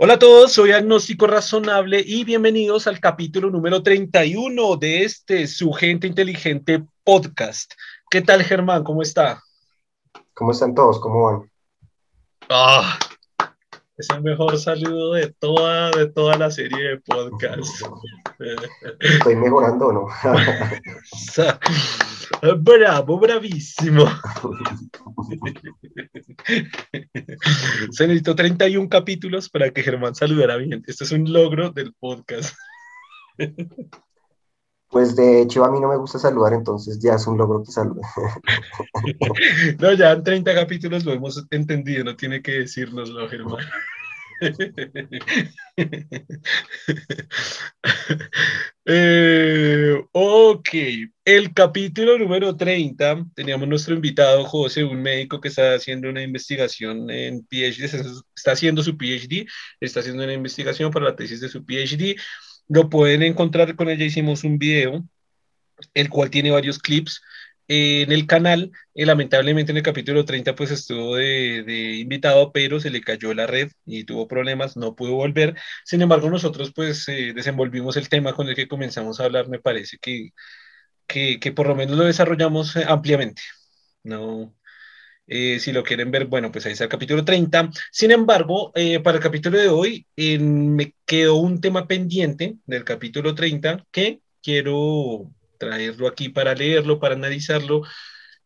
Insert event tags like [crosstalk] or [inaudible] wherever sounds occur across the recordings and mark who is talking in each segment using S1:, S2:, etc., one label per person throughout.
S1: Hola a todos, soy Agnóstico Razonable y bienvenidos al capítulo número 31 de este Su Gente Inteligente podcast. ¿Qué tal, Germán? ¿Cómo está?
S2: ¿Cómo están todos? ¿Cómo van?
S1: Ah, es el mejor saludo de toda, de toda la serie de podcasts.
S2: ¿Estoy mejorando no? [laughs] [laughs]
S1: Bravo, bravísimo. [laughs] Se necesitó 31 capítulos para que Germán saludara bien. Esto es un logro del podcast.
S2: Pues de hecho a mí no me gusta saludar, entonces ya es un logro que salude. [laughs]
S1: No, ya en 30 capítulos lo hemos entendido, no tiene que decirnoslo, Germán. [laughs] Eh, ok, el capítulo número 30, teníamos nuestro invitado José, un médico que está haciendo una investigación en PhD, está haciendo su PhD, está haciendo una investigación para la tesis de su PhD. Lo pueden encontrar con ella, hicimos un video, el cual tiene varios clips en el canal. y lamentablemente en el capítulo 30 pues estuvo de, invitado, pero se le cayó la red y tuvo problemas, no pudo volver. Sin embargo, nosotros pues eh, desenvolvimos el tema con el que comenzamos a hablar, me parece que, que, por lo menos lo desarrollamos eh, ampliamente. No, eh, si lo quieren ver, bueno, pues ahí está el capítulo 30. Sin embargo, para el capítulo de hoy me quedó un tema pendiente del capítulo 30 que quiero traerlo aquí para leerlo, para analizarlo,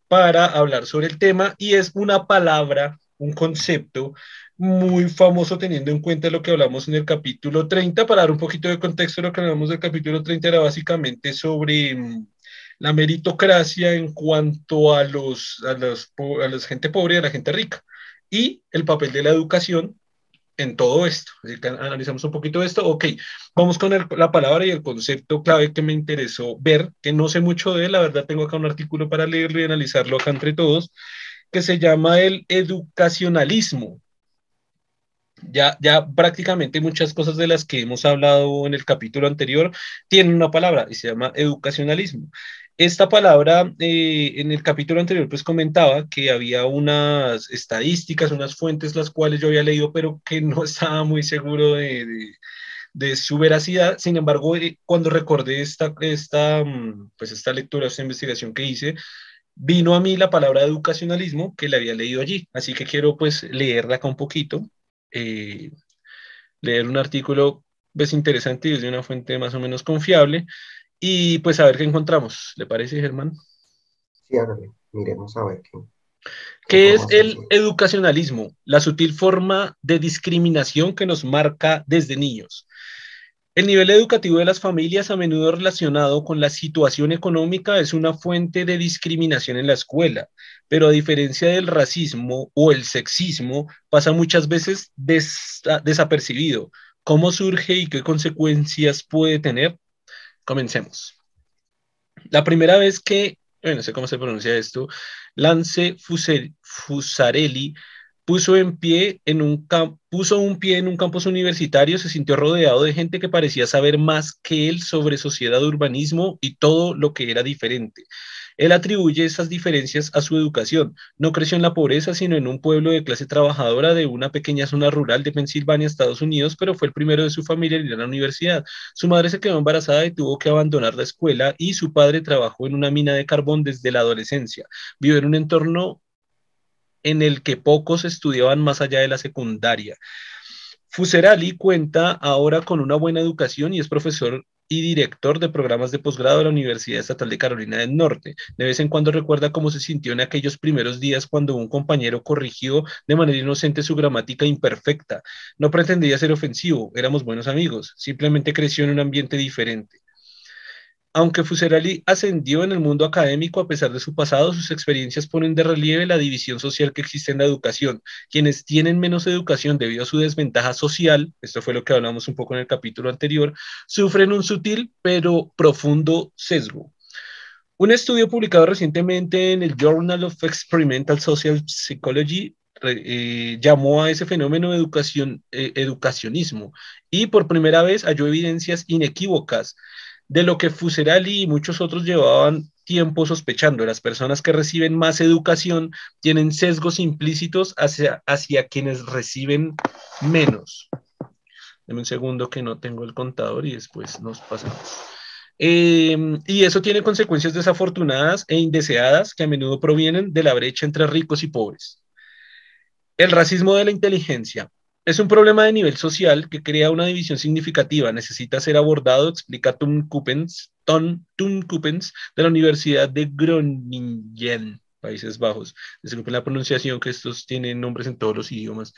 S1: para hablar sobre el tema y es una palabra, un concepto muy famoso teniendo en cuenta lo que hablamos en el capítulo 30. Para dar un poquito de contexto, lo que hablamos del capítulo 30 era básicamente sobre mm, la meritocracia en cuanto a los, a los la gente pobre y a la gente rica y el papel de la educación en todo esto. Así que analizamos un poquito esto. Ok, vamos con la palabra y el concepto clave que me interesó ver, que no sé mucho de él, la verdad tengo acá un artículo para leerlo y analizarlo acá entre todos, que se llama el educacionalismo. Ya, ya prácticamente muchas cosas de las que hemos hablado en el capítulo anterior tienen una palabra y se llama educacionalismo. Esta palabra eh, en el capítulo anterior pues comentaba que había unas estadísticas, unas fuentes las cuales yo había leído, pero que no [laughs] estaba muy seguro de, su veracidad. Sin embargo, eh, cuando recordé esta, esta, mm, pues esta lectura, esta investigación que hice, vino a mí la palabra educacionalismo que le había leído allí. Así que quiero pues leerla acá un poquito, eh, leer un artículo pues interesante y desde una fuente más o menos confiable y pues a ver qué encontramos. ¿Le parece, Germán?
S2: Sí, miremos a ver qué.
S1: ¿Qué es el educacionalismo? La sutil forma de discriminación que nos marca desde niños. El nivel educativo de las familias, a menudo relacionado con la situación económica, es una fuente de discriminación en la escuela, pero a diferencia del racismo o el sexismo, pasa muchas veces desapercibido. ¿Cómo surge y qué consecuencias puede tener? Comencemos. La primera vez que, no sé cómo se pronuncia esto, Lance Fusarelli puso, en pie en un puso un pie en un campus universitario, se sintió rodeado de gente que parecía saber más que él sobre sociedad, urbanismo y todo lo que era diferente. Él atribuye esas diferencias a su educación. No creció en la pobreza, sino en un pueblo de clase trabajadora de una pequeña zona rural de Pensilvania, Estados Unidos, pero fue el primero de su familia en ir a la universidad. Su madre se quedó embarazada y tuvo que abandonar la escuela y su padre trabajó en una mina de carbón desde la adolescencia. Vivió en un entorno en el que pocos estudiaban más allá de la secundaria. Fuserali cuenta ahora con una buena educación y es profesor y director de programas de posgrado de la Universidad Estatal de Carolina del Norte. De vez en cuando recuerda cómo se sintió en aquellos primeros días cuando un compañero corrigió de manera inocente su gramática imperfecta. No pretendía ser ofensivo, éramos buenos amigos, simplemente creció en un ambiente diferente. Aunque Fuserali ascendió en el mundo académico a pesar de su pasado, sus experiencias ponen de relieve la división social que existe en la educación. Quienes tienen menos educación debido a su desventaja social, esto fue lo que hablamos un poco en el capítulo anterior, sufren un sutil pero profundo sesgo. Un estudio publicado recientemente en el Journal of Experimental Social Psychology eh, llamó a ese fenómeno educación, eh, educacionismo y por primera vez halló evidencias inequívocas de lo que Fuserali y muchos otros llevaban tiempo sospechando. Las personas que reciben más educación tienen sesgos implícitos hacia, hacia quienes reciben menos. Deme un segundo que no tengo el contador y después nos pasamos. Em, y eso tiene consecuencias desafortunadas e indeseadas que a menudo provienen de la brecha entre ricos y pobres. El racismo de la inteligencia es un problema de nivel social que crea una división significativa. Necesita ser abordado, explica Tom Coopens, Tom, Coopens de la Universidad de Groningen, Países Bajos. Disculpen la pronunciación, que estos tienen nombres en todos los idiomas.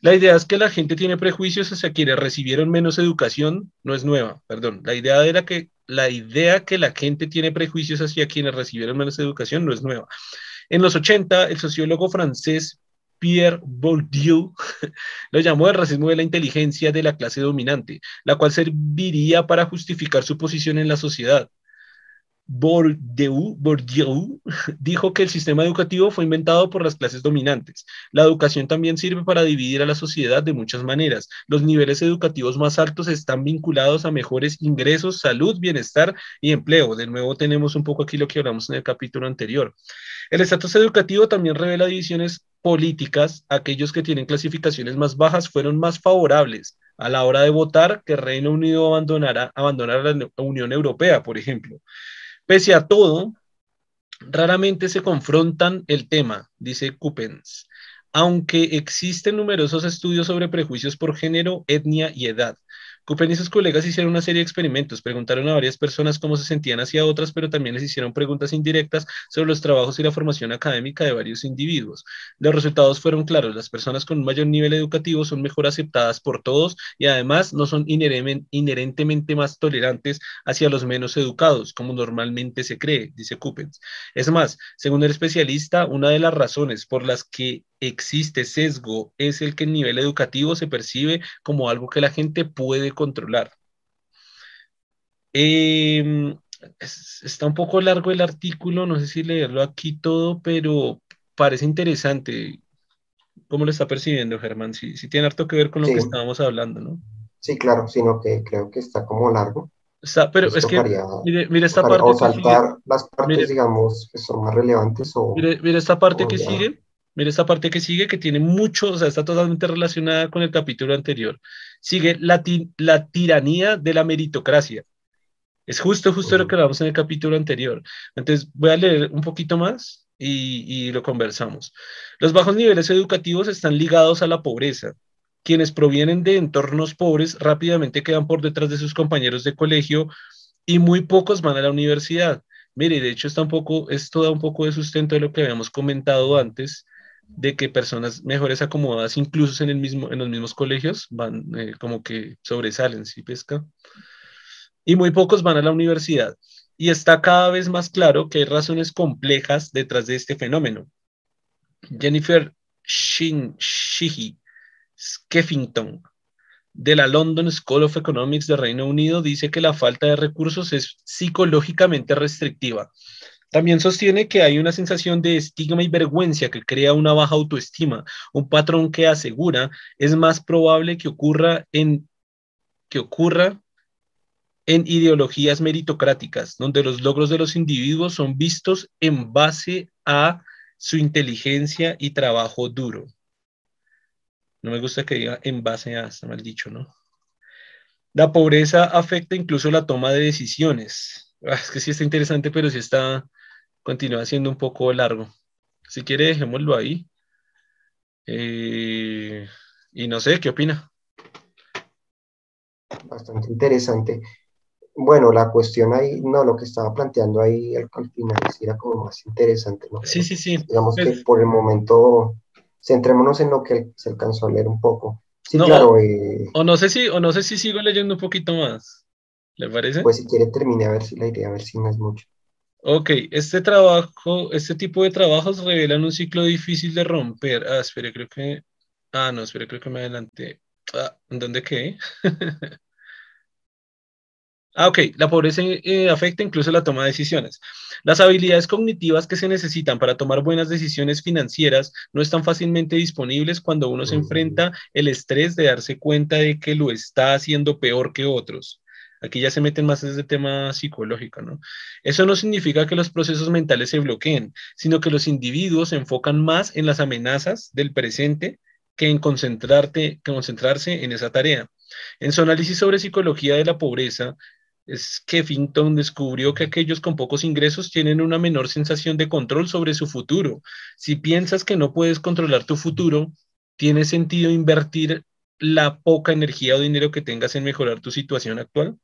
S1: La idea es que la gente tiene prejuicios hacia quienes recibieron menos educación, no es nueva, perdón. La idea era que la idea que la gente tiene prejuicios hacia quienes recibieron menos educación no es nueva. En los 80, el sociólogo francés Pierre Bourdieu [laughs] lo llamó el racismo de la inteligencia de la clase dominante, la cual serviría para justificar su posición en la sociedad. Bourdieu, [laughs] dijo que el sistema educativo fue inventado por las clases dominantes. La educación también sirve para dividir a la sociedad de muchas maneras. Los niveles educativos más altos están vinculados a mejores ingresos, salud, bienestar y empleo. De nuevo tenemos un poco aquí lo que hablamos en el capítulo anterior. El estatus educativo también revela divisiones políticas. Aquellos que tienen clasificaciones más bajas fueron más favorables a la hora de votar que Reino Unido abandonara, la Unión Europea, por ejemplo. Pese a todo, raramente se confrontan el tema, dice Coopens, aunque existen numerosos estudios sobre prejuicios por género, etnia y edad. Coupen y sus colegas hicieron una serie de experimentos, preguntaron a varias personas cómo se sentían hacia otras, pero también les hicieron preguntas indirectas sobre los trabajos y la formación académica de varios individuos. Los resultados fueron claros, las personas con un mayor nivel educativo son mejor aceptadas por todos y además no son inherentemente más tolerantes hacia los menos educados, como normalmente se cree, dice Coopens. Es más, según el especialista, una de las razones por las que existe sesgo es el que el nivel educativo se percibe como algo que la gente puede controlar. Em, está un poco largo el artículo, no sé si leerlo aquí todo, pero parece interesante. ¿Cómo lo está percibiendo, Germán? Sí, sí tiene harto que ver con lo que estábamos hablando, ¿no?
S2: Sí, claro, sino que creo que está como largo.
S1: Está, pero es que, mire, esta parte.
S2: O saltar las partes, digamos, que son más relevantes. O,
S1: mire, esta parte que sigue Mira esta parte que sigue, que tiene mucho, o sea, está totalmente relacionada con el capítulo anterior. Sigue la, la tiranía de la meritocracia. Es justo, justo lo que hablamos en el capítulo anterior. Entonces, voy a leer un poquito más y, y lo conversamos. Los bajos niveles educativos están ligados a la pobreza. Quienes provienen de entornos pobres rápidamente quedan por detrás de sus compañeros de colegio y muy pocos van a la universidad. Mire, de hecho, está un poco, esto da un poco de sustento de lo que habíamos comentado antes, de que personas mejores acomodadas, incluso en, el mismo, en los mismos colegios, van eh, como que sobresalen, ¿sí pesca? Y muy pocos van a la universidad. Y está cada vez más claro que hay razones complejas detrás de este fenómeno. Jennifer Shin Shihi Skeffington de la London School of Economics de Reino Unido dice que la falta de recursos es psicológicamente restrictiva también sostiene que hay una sensación de estigma y vergüenza que crea una baja autoestima, un patrón que asegura es más probable que ocurra en que ocurra en ideologías meritocráticas, donde los logros de los individuos son vistos en base a su inteligencia y trabajo duro. No me gusta que diga en base a, está mal dicho, ¿no? La pobreza afecta incluso la toma de decisiones. Ah, es que sí está interesante, pero sí está, continúa siendo un poco largo. Si quiere, dejémoslo ahí. Eh, y no sé, ¿qué opina?
S2: Bastante interesante. Bueno, la cuestión ahí, no, lo que estaba planteando ahí al, final era como más interesante, ¿no?
S1: Sí, sí, sí.
S2: Digamos que pues por el momento, centrémonos en lo que se alcanzó a leer un poco.
S1: Sí, claro. Eh, o, no sé si, o no sé si sigo leyendo un poquito más. ¿Le parece?
S2: Pues si quiere termine a ver si la idea, a ver si no es mucho.
S1: Ok, este trabajo, este tipo de trabajos revelan un ciclo difícil de romper. Ah, espere, creo que. Ah, no, espere, creo que me adelanté. Ah, ¿dónde qué? [laughs] ah, ok, la pobreza eh, afecta incluso la toma de decisiones. Las habilidades cognitivas que se necesitan para tomar buenas decisiones financieras no están fácilmente disponibles cuando uno se enfrenta el estrés de darse cuenta de que lo está haciendo peor que otros. Aquí ya se meten más ese tema psicológico, ¿no? Eso no significa que los procesos mentales se bloqueen, sino que los individuos se enfocan más en las amenazas del presente que en concentrarse en esa tarea. En su análisis sobre psicología de la pobreza, Skeffington descubrió que aquellos con pocos ingresos tienen una menor sensación de control sobre su futuro. Si piensas que no puedes controlar tu futuro, tiene sentido invertir la poca energía o dinero que tengas en mejorar tu situación actual.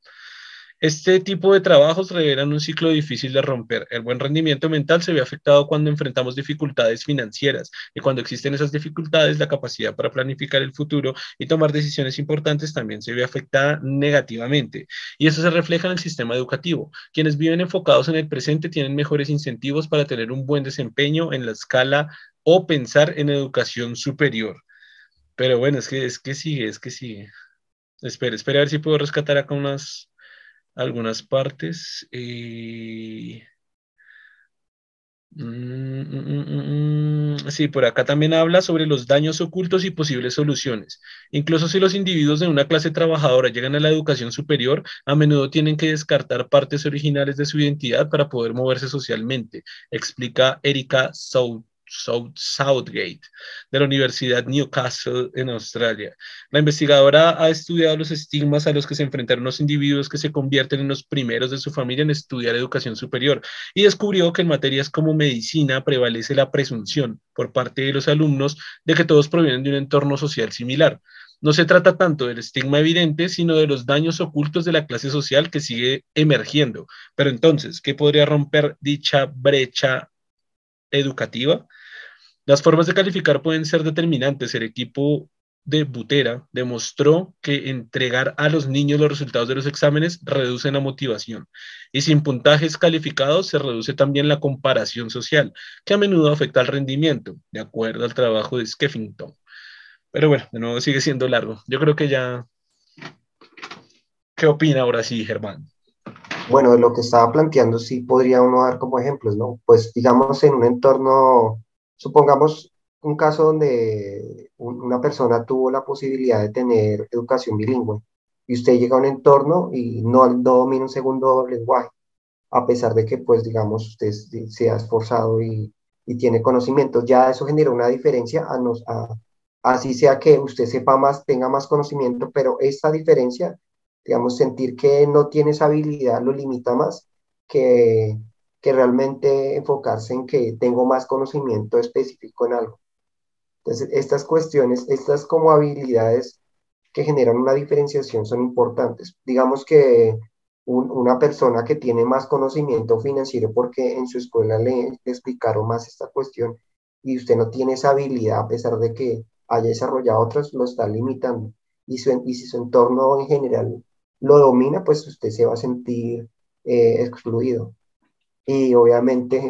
S1: Este tipo de trabajos revelan un ciclo difícil de romper. El buen rendimiento mental se ve afectado cuando enfrentamos dificultades financieras y cuando existen esas dificultades, la capacidad para planificar el futuro y tomar decisiones importantes también se ve afectada negativamente. Y eso se refleja en el sistema educativo. Quienes viven enfocados en el presente tienen mejores incentivos para tener un buen desempeño en la escala o pensar en educación superior. Pero bueno, es que, es que sigue, es que sigue. Espera, espera a ver si puedo rescatar acá unas algunas partes. Mm, mm, mm, sí, por acá también habla sobre los daños ocultos y posibles soluciones. Incluso si los individuos de una clase trabajadora llegan a la educación superior, a menudo tienen que descartar partes originales de su identidad para poder moverse socialmente, explica Erika South. Southgate de la Universidad Newcastle en Australia. La investigadora ha estudiado los estigmas a los que se enfrentaron los individuos que se convierten en los primeros de su familia en estudiar educación superior y descubrió que en materias como medicina prevalece la presunción por parte de los alumnos de que todos provienen de un entorno social similar. No se trata tanto del estigma evidente, sino de los daños ocultos de la clase social que sigue emergiendo. Pero entonces, ¿qué podría romper dicha brecha educativa? Las formas de calificar pueden ser determinantes. El equipo de Butera demostró que entregar a los niños los resultados de los exámenes reduce la motivación. Y sin puntajes calificados se reduce también la comparación social, que a menudo afecta al rendimiento, de acuerdo al trabajo de Skeffington. Pero bueno, de nuevo sigue siendo largo. Yo creo que ya... ¿Qué opina ahora sí, Germán?
S2: Bueno, de lo que estaba planteando sí podría uno dar como ejemplos, ¿no? Pues digamos en un entorno Supongamos un caso donde una persona tuvo la posibilidad de tener educación bilingüe y usted llega a un entorno y no, domina un segundo lenguaje, a pesar de que, pues, digamos, usted se ha esforzado y, tiene conocimientos, ya eso genera una diferencia, a nos, así sea que usted sepa más, tenga más conocimiento, pero esta diferencia, digamos, sentir que no tiene esa habilidad lo limita más que que realmente enfocarse en que tengo más conocimiento específico en algo. Entonces, estas cuestiones, estas como habilidades que generan una diferenciación son importantes. Digamos que una persona que tiene más conocimiento financiero porque en su escuela le, explicaron más esta cuestión y usted no tiene esa habilidad a pesar de que haya desarrollado otras, lo está limitando. Y, y si su entorno en general lo domina, pues usted se va a sentir eh, excluido y obviamente,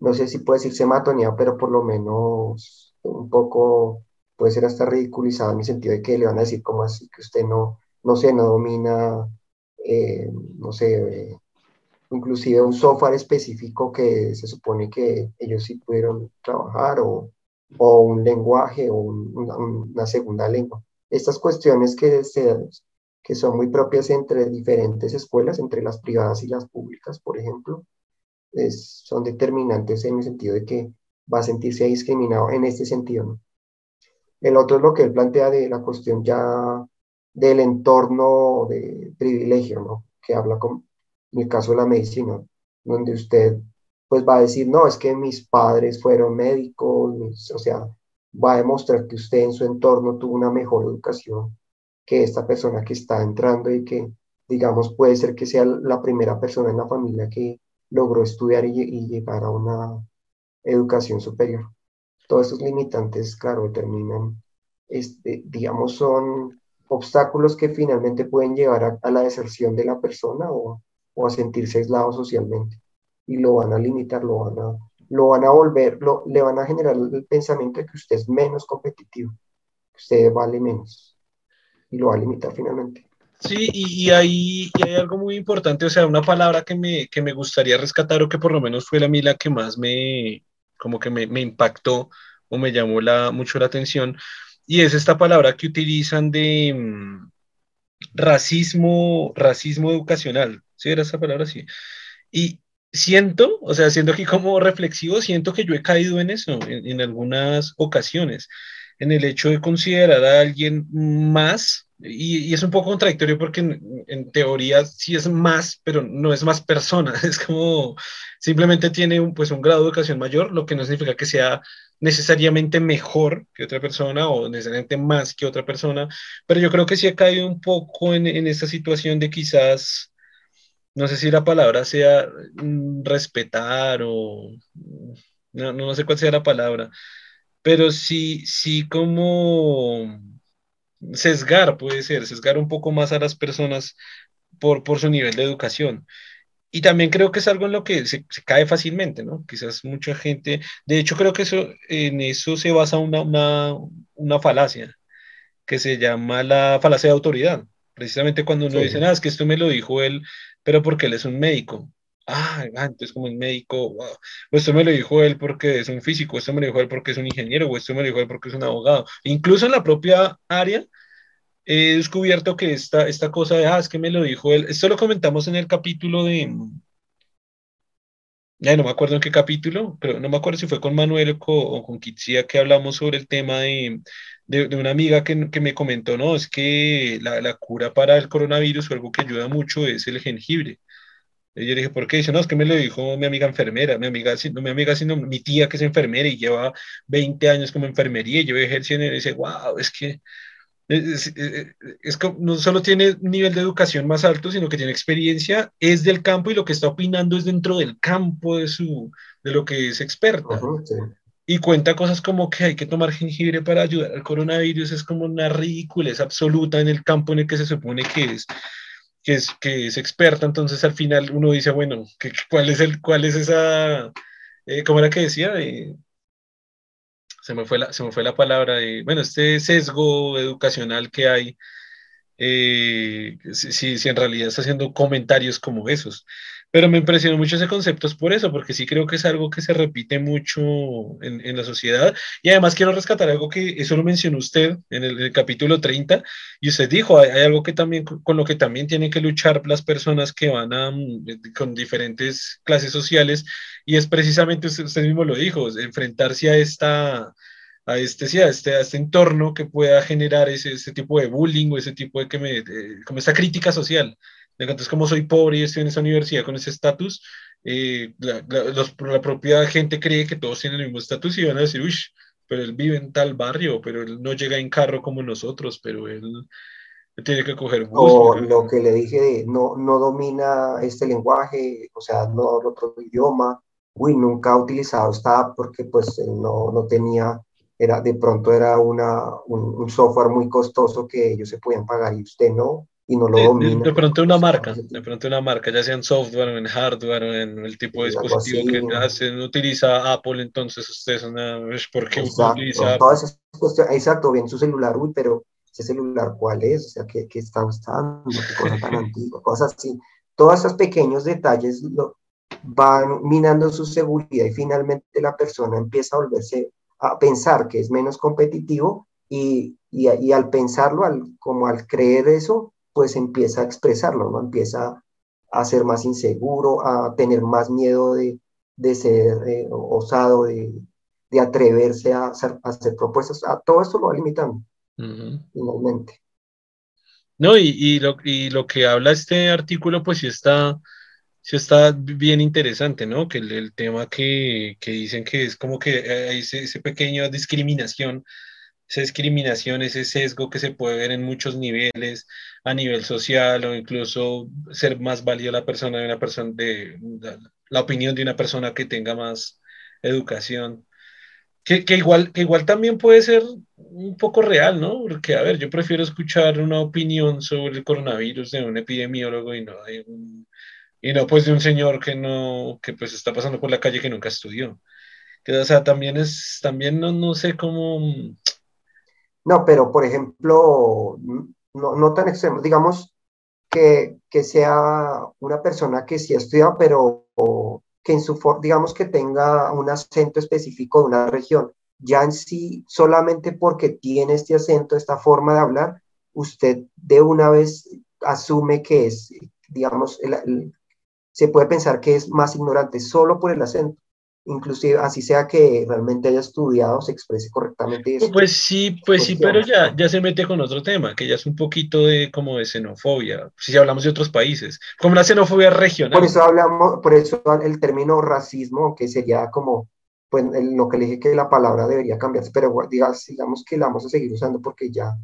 S2: no sé si puede decirse matonía, pero por lo menos un poco puede ser hasta ridiculizado en el sentido de que le van a decir como así que usted no, no sé, no domina, eh, no sé, inclusive un software específico que se supone que ellos sí pudieron trabajar o, o un lenguaje o una, segunda lengua. Estas cuestiones que, que son muy propias entre diferentes escuelas, entre las privadas y las públicas, por ejemplo, son determinantes en el sentido de que va a sentirse discriminado en este sentido. El otro es lo que él plantea de la cuestión ya del entorno de privilegio, ¿no? que habla con, en el caso de la medicina, donde usted pues va a decir, no, es que mis padres fueron médicos, o sea, va a demostrar que usted en su entorno tuvo una mejor educación que esta persona que está entrando y que, digamos, puede ser que sea la primera persona en la familia que logró estudiar y, llegar a una educación superior. Todos esos limitantes, claro, determinan, este, digamos, son obstáculos que finalmente pueden llevar a, la deserción de la persona o, o, a sentirse aislado socialmente. Y lo van a limitar, lo van a, lo van a volver, lo, le van a generar el pensamiento de que usted es menos competitivo, que usted vale menos. Y lo va a limitar finalmente.
S1: Sí, y, hay, hay, algo muy importante, o sea, una palabra que me, que me gustaría rescatar o que por lo menos fue la la que más me, como que me, me impactó o me llamó la, mucho la atención, y es esta palabra que utilizan de mm, racismo, racismo educacional, ¿sí era esa palabra? Sí. Y siento, o sea, siendo aquí como reflexivo, siento que yo he caído en eso en, en algunas ocasiones, en el hecho de considerar a alguien más y, es un poco contradictorio porque en, teoría sí es más, pero no es más persona, [laughs] es como simplemente tiene un, pues un grado de educación mayor, lo que no significa que sea necesariamente mejor que otra persona o necesariamente más que otra persona, pero yo creo que sí ha caído un poco en, en esta situación de quizás, no sé si la palabra sea mm, respetar o no, no sé cuál sea la palabra, pero sí, sí como sesgar, puede ser, sesgar un poco más a las personas por, por su nivel de educación. Y también creo que es algo en lo que se, cae fácilmente, ¿no? Quizás mucha gente, de hecho creo que eso, en eso se basa una, una, una falacia, que se llama la falacia de autoridad. Precisamente cuando uno dice, ah, es que esto me lo dijo él, pero porque él es un médico. Ah, ah entonces como un médico, wow. esto me lo dijo él porque es un físico, esto me lo dijo él porque es un ingeniero, o esto me lo dijo él porque es un abogado. Incluso en la propia área he descubierto que esta, esta cosa de, ah, es que me lo dijo él, esto lo comentamos en el capítulo de, ya no me acuerdo en qué capítulo, pero no me acuerdo si fue con Manuel o con, Kitsia que hablamos sobre el tema de, de, una amiga que, que, me comentó, no, es que la, la, cura para el coronavirus o algo que ayuda mucho es el jengibre. Y yo dije, ¿por qué? Dice, no, es que me lo dijo mi amiga enfermera, mi amiga, no mi amiga, sino mi tía que es enfermera y lleva 20 años como enfermería y yo ejerciendo y dice, wow, es que es, es, no solo tiene nivel de educación más alto, sino que tiene experiencia, es del campo y lo que está opinando es dentro del campo de, su, de lo que es experta. Y cuenta cosas como que hay que tomar jengibre para ayudar al coronavirus, es como una ridiculez absoluta en el campo en el que se supone que es que es, que es experta, entonces al final uno dice, bueno, ¿cuál, es el, ¿cuál es esa, eh, cómo era que decía? se, me fue la, se me fue la palabra de, bueno, este sesgo educacional que hay, eh, si, si en realidad está haciendo comentarios como esos. Pero me impresionó mucho ese concepto es por eso, porque sí creo que es algo que se repite mucho en, en la sociedad. Y además quiero rescatar algo que eso lo mencionó usted en el, capítulo 30, y usted dijo, hay, algo que también, con lo que también tienen que luchar las personas que van a, mm, con diferentes clases sociales, y es precisamente, usted, mismo lo dijo, enfrentarse a esta a este, sí, a este, a este entorno que pueda generar ese, ese tipo de bullying o ese tipo de, que me, como esa crítica social. Entonces, como soy pobre y estoy en esa universidad con ese estatus, eh, la, la, propia gente cree que todos tienen el mismo estatus y van a decir, uy, pero él vive en tal barrio, pero él no llega en carro como nosotros, pero él tiene que coger bus.
S2: O lo que le dije no, no domina este lenguaje, o sea, no habla otro idioma, uy, nunca ha utilizado esta porque pues no, no tenía, era, de pronto era una, un, un software muy costoso que ellos se podían pagar y usted no, y no lo domina.
S1: De, pronto una marca, de pronto una marca, ya sea en software o en hardware o en el tipo de dispositivo que hacen, utiliza Apple, entonces ustedes una ¿por qué
S2: utiliza exacto, bien su celular, uy, pero ese celular cuál es, o sea, ¿qué, qué está usando? ¿Qué cosa tan [laughs] antigua? Cosas así. Todos esos pequeños detalles lo, van minando su seguridad y finalmente la persona empieza a volverse a pensar que es menos competitivo y, y, y al pensarlo, al, como al creer eso, pues empieza a expresarlo, ¿no? Empieza a ser más inseguro, a tener más miedo de, de ser eh, osado, de, de, atreverse a hacer, a hacer, propuestas. A todo esto lo va limitando, finalmente.
S1: No, y, y, lo, y lo que habla este artículo, pues sí está, sí está bien interesante, ¿no? Que el, el tema que, que, dicen que es como que hay ese, ese pequeño discriminación esa discriminación, ese sesgo que se puede ver en muchos niveles, a nivel social o incluso ser más válida la persona de una persona, de la, opinión de una persona que tenga más educación. Que, que, igual, que igual también puede ser un poco real, ¿no? Porque, a ver, yo prefiero escuchar una opinión sobre el coronavirus de un epidemiólogo y no de un, y no pues de un señor que no, que pues está pasando por la calle que nunca estudió. Que, o sea, también es, también no, no sé cómo,
S2: no, pero por ejemplo, no, no tan extremo, digamos que, que, sea una persona que sí ha estudiado, pero que en su, digamos que tenga un acento específico de una región. Ya en sí, solamente porque tiene este acento, esta forma de hablar, usted de una vez asume que es, digamos, se puede pensar que es más ignorante solo por el acento. Inclusive así sea que realmente haya estudiado, se exprese correctamente.
S1: Eso, pues sí, pues sí, pero ya, ya se mete con otro tema, que ya es un poquito de como de xenofobia, si hablamos de otros países, como la xenofobia regional.
S2: Por eso hablamos, por eso el término racismo, que sería como, pues lo que le dije que la palabra debería cambiarse, pero digamos, digamos que la vamos a seguir usando porque ya,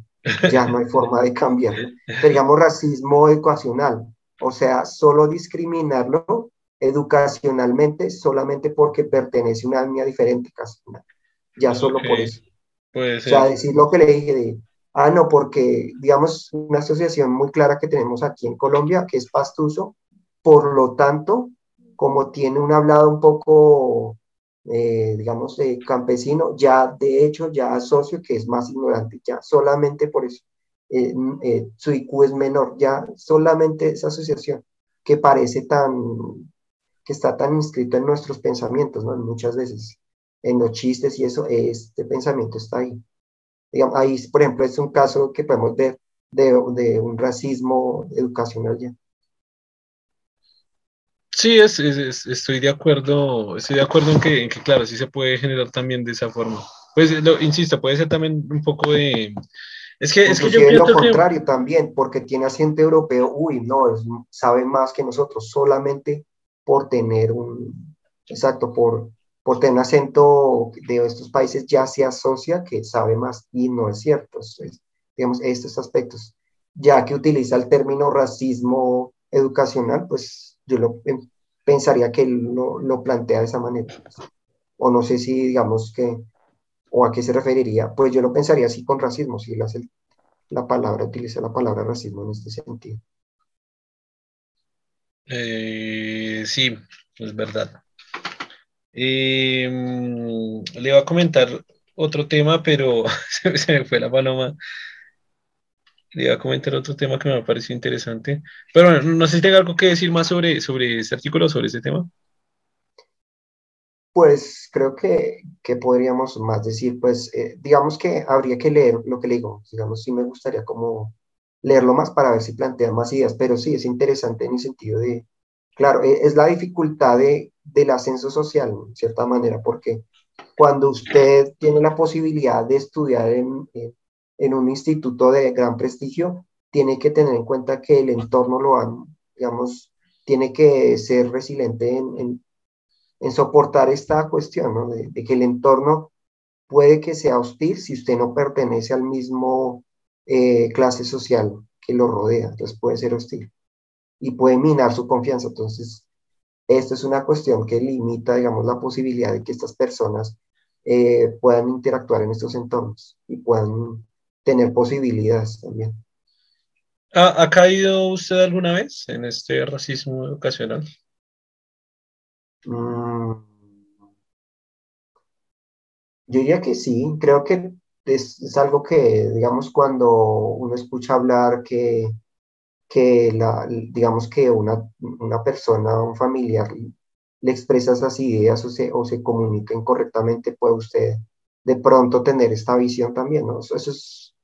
S2: ya no hay forma de cambiarlo. [laughs] Digamos racismo educacional, o sea, solo discriminarlo educacionalmente solamente porque pertenece a una etnia diferente, casi. Ya solo por eso.
S1: O
S2: sea, decir lo que le dije de, ah, no, porque, digamos, una asociación muy clara que tenemos aquí en Colombia, que es Pastuso, por lo tanto, como tiene un hablado un poco, eh, digamos, de campesino, ya de hecho ya asocio que es más ignorante, ya solamente por eso. Eh, eh, su IQ es menor, ya solamente esa asociación que parece tan que está tan inscrito en nuestros pensamientos, ¿no? Muchas veces en los chistes y eso, este pensamiento está ahí. Digamos, ahí, por ejemplo, es un caso que podemos ver de, de un racismo educacional ya.
S1: Sí, es, estoy de acuerdo, estoy de acuerdo en que, en que, claro, sí se puede generar también de esa forma. Pues, lo, insisto, puede ser también un poco de... Es que, es que yo
S2: lo contrario también, porque tiene asiento europeo, uy, no, sabe más que nosotros, solamente por tener un, exacto, por, por tener un acento de estos países ya se asocia que sabe más y no es cierto. digamos, estos aspectos. Ya que utiliza el término racismo educacional, pues yo lo pensaría que lo, lo plantea de esa manera. O no sé si, digamos, que, o a qué se referiría, pues yo lo pensaría así con racismo, si la palabra, utiliza la palabra racismo en este sentido.
S1: Eh, sí, es verdad. Eh, le iba a comentar otro tema, pero [laughs] se, me fue la paloma. Le iba a comentar otro tema que me pareció interesante. Pero bueno, no sé si tenga algo que decir más sobre, sobre este artículo, sobre este tema.
S2: Pues creo que, que podríamos más decir, pues eh, digamos que habría que leer lo que le digo, digamos, sí me gustaría como leerlo más para ver si plantea más ideas, pero sí es interesante en el sentido de, claro, e, es la dificultad de, del ascenso social, en cierta manera, porque cuando usted tiene la posibilidad de estudiar en, en, un instituto de gran prestigio, tiene que tener en cuenta que el entorno lo han, digamos, tiene que ser resiliente en, en, soportar esta cuestión, ¿no? de, que el entorno puede que sea hostil si usted no pertenece al mismo eh, clase social que lo rodea, entonces puede ser hostil y puede minar su confianza. Entonces, esto es una cuestión que limita, digamos, la posibilidad de que estas personas eh, puedan interactuar en estos entornos y puedan tener posibilidades también.
S1: ¿Ha, caído usted alguna vez en este racismo educacional?
S2: Mm. yo diría que sí, creo que es, algo que, digamos, cuando uno escucha hablar que, que la, digamos que una, una persona, un familiar, le expresa esas ideas o se, o se comunica incorrectamente, puede usted de pronto tener esta visión también, ¿no? Eso, es,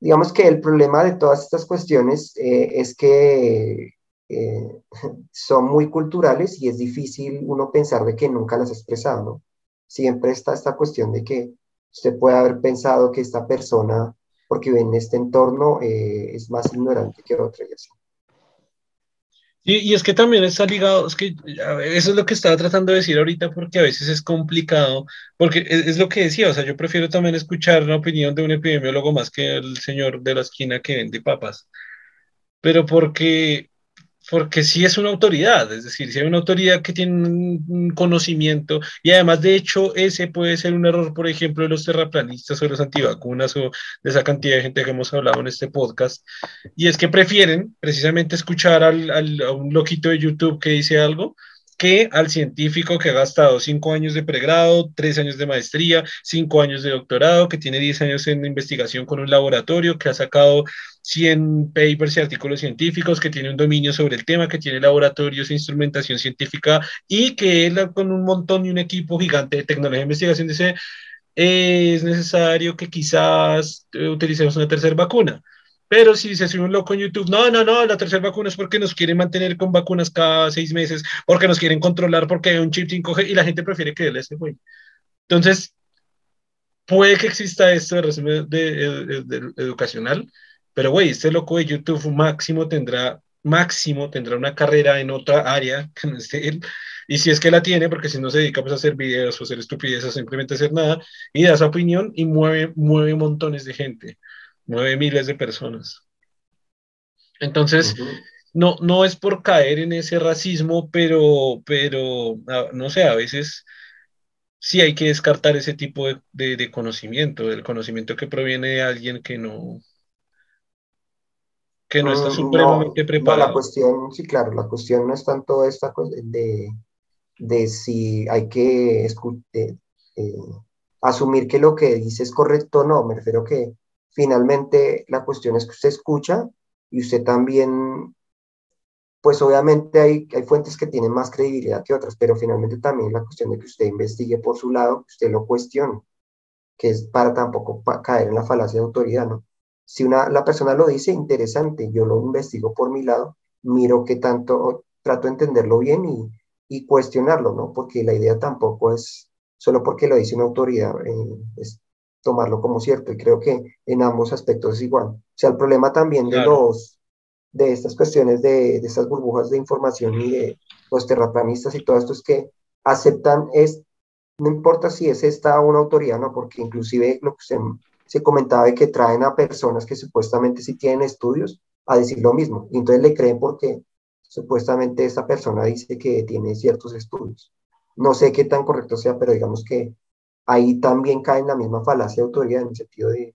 S2: digamos que el problema de todas estas cuestiones eh, es que eh, [laughs] son muy culturales y es difícil uno pensar de que nunca las ha expresado, ¿no? Siempre está esta cuestión de que usted puede haber pensado que esta persona, porque en este entorno, eh, es más ignorante que otra y así.
S1: Y, y, es que también está ligado, es que eso es lo que estaba tratando de decir ahorita, porque a veces es complicado, porque es, es, lo que decía, o sea, yo prefiero también escuchar la opinión de un epidemiólogo más que el señor de la esquina que vende papas, pero porque porque sí es una autoridad, es decir, si hay una autoridad que tiene un conocimiento y además de hecho ese puede ser un error, por ejemplo, de los terraplanistas o los antivacunas o de esa cantidad de gente que hemos hablado en este podcast, y es que prefieren precisamente escuchar al, al, a un loquito de YouTube que dice algo que al científico que ha gastado cinco años de pregrado, tres años de maestría, cinco años de doctorado, que tiene diez años en investigación con un laboratorio, que ha sacado 100 papers y artículos científicos, que tiene un dominio sobre el tema, que tiene laboratorios e instrumentación científica y que él con un montón y un equipo gigante de tecnología de investigación dice, es necesario que quizás utilicemos una tercera vacuna. Pero si se sube un loco en YouTube, no, no, no, la tercera vacuna es porque nos quieren mantener con vacunas cada seis meses, porque nos quieren controlar, porque hay un chip 5G y la gente prefiere creerle a ese güey. Entonces, puede que exista esto de resumen de, educacional, pero güey, este loco de YouTube máximo tendrá, máximo tendrá una carrera en otra área que no esté él. Y si es que la tiene, porque si no se dedica pues, a hacer videos o hacer estupideces, simplemente hacer nada, y da su opinión y mueve, mueve montones de gente, mueve miles de personas. Entonces, no, no es por caer en ese racismo, pero, pero no sé, a veces sí hay que descartar ese tipo de, conocimiento, el conocimiento que proviene de alguien que no, que no está mm, supremamente preparado.
S2: la cuestión, sí, claro, la cuestión no es tanto esta de, de si hay que asumir que lo que dice es correcto o no, me refiero que finalmente la cuestión es que usted escucha y usted también pues obviamente hay, hay fuentes que tienen más credibilidad que otras, pero finalmente también la cuestión de que usted investigue por su lado, que usted lo cuestione, que es para tampoco caer en la falacia de autoridad, ¿no? Si una, la persona lo dice, interesante, yo lo investigo por mi lado, miro qué tanto, trato de entenderlo bien y, y cuestionarlo, ¿no? Porque la idea tampoco es, solo porque lo dice una autoridad, eh, tomarlo como cierto, y creo que en ambos aspectos es igual. O sea, el problema también de los de estas cuestiones de, de estas burbujas de información y de los terraplanistas y todo esto es que aceptan es, no importa si es esta una autoridad, ¿no? Porque inclusive lo que se, se comentaba de que traen a personas que supuestamente sí tienen estudios a decir lo mismo. Y entonces le creen porque supuestamente esta persona dice que tiene ciertos estudios. No sé qué tan correcto sea, pero digamos que ahí también cae en la misma falacia de autoridad en el sentido de,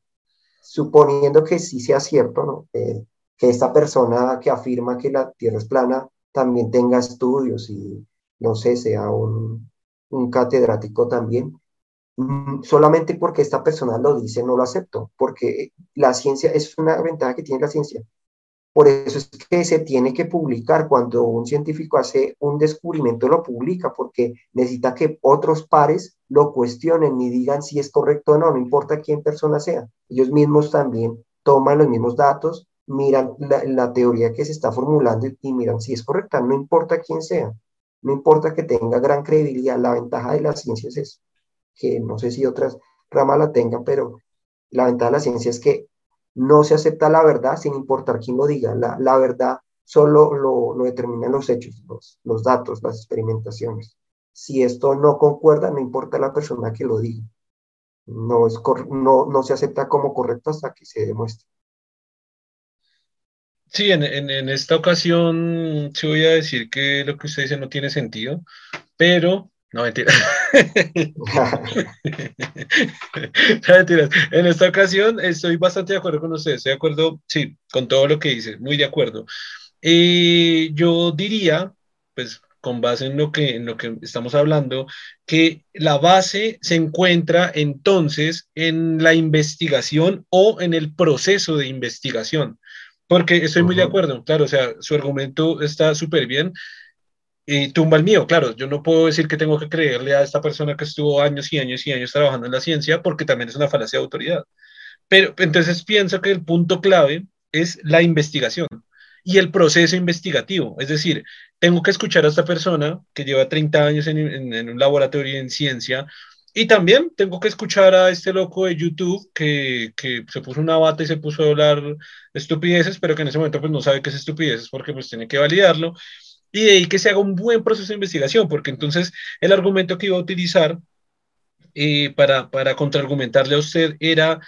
S2: suponiendo que sí sea cierto, que esta persona que afirma que la Tierra es plana también tenga estudios y, no sé, sea un, un catedrático también. Mm, solamente porque esta persona lo dice, no lo acepto, porque la ciencia es una ventaja que tiene la ciencia. Por eso es que se tiene que publicar cuando un científico hace un descubrimiento, lo publica, porque necesita que otros pares lo cuestionen y digan si es correcto o no, no importa quién persona sea. Ellos mismos también toman los mismos datos miran la, teoría que se está formulando y, miran si es correcta, no importa quién sea, no importa que tenga gran credibilidad, la ventaja de la ciencia es que no sé si otras ramas la tengan, pero la ventaja de la ciencia es que no se acepta la verdad sin importar quién lo diga, la, la verdad solo lo, lo, determinan los hechos, los, los datos, las experimentaciones. Si esto no concuerda, no importa la persona que lo diga. No, es no, no se acepta como correcto hasta que se demuestre.
S1: Sí, en, en, esta ocasión sí voy a decir que lo que usted dice no tiene sentido, pero no, mentira. [laughs] no, mentiras. En esta ocasión estoy bastante de acuerdo con usted. Estoy de acuerdo, sí, con todo lo que dice. Muy de acuerdo. Eh, yo diría, pues con base en lo, que, en lo que estamos hablando, que la base se encuentra entonces en la investigación o en el proceso de investigación. Porque estoy muy de acuerdo, claro, o sea, su argumento está súper bien y tumba el mío, claro, yo no puedo decir que tengo que creerle a esta persona que estuvo años y años y años trabajando en la ciencia porque también es una falacia de autoridad. Pero entonces pienso que el punto clave es la investigación y el proceso investigativo, es decir, tengo que escuchar a esta persona que lleva 30 años en, en un laboratorio en ciencia y también tengo que escuchar a este loco de YouTube que, que, se puso una bata y se puso a hablar estupideces, pero que en ese momento pues no sabe qué es estupideces porque pues tiene que validarlo. Y de ahí que se haga un buen proceso de investigación, porque entonces el argumento que iba a utilizar eh, para, para contraargumentarle a usted era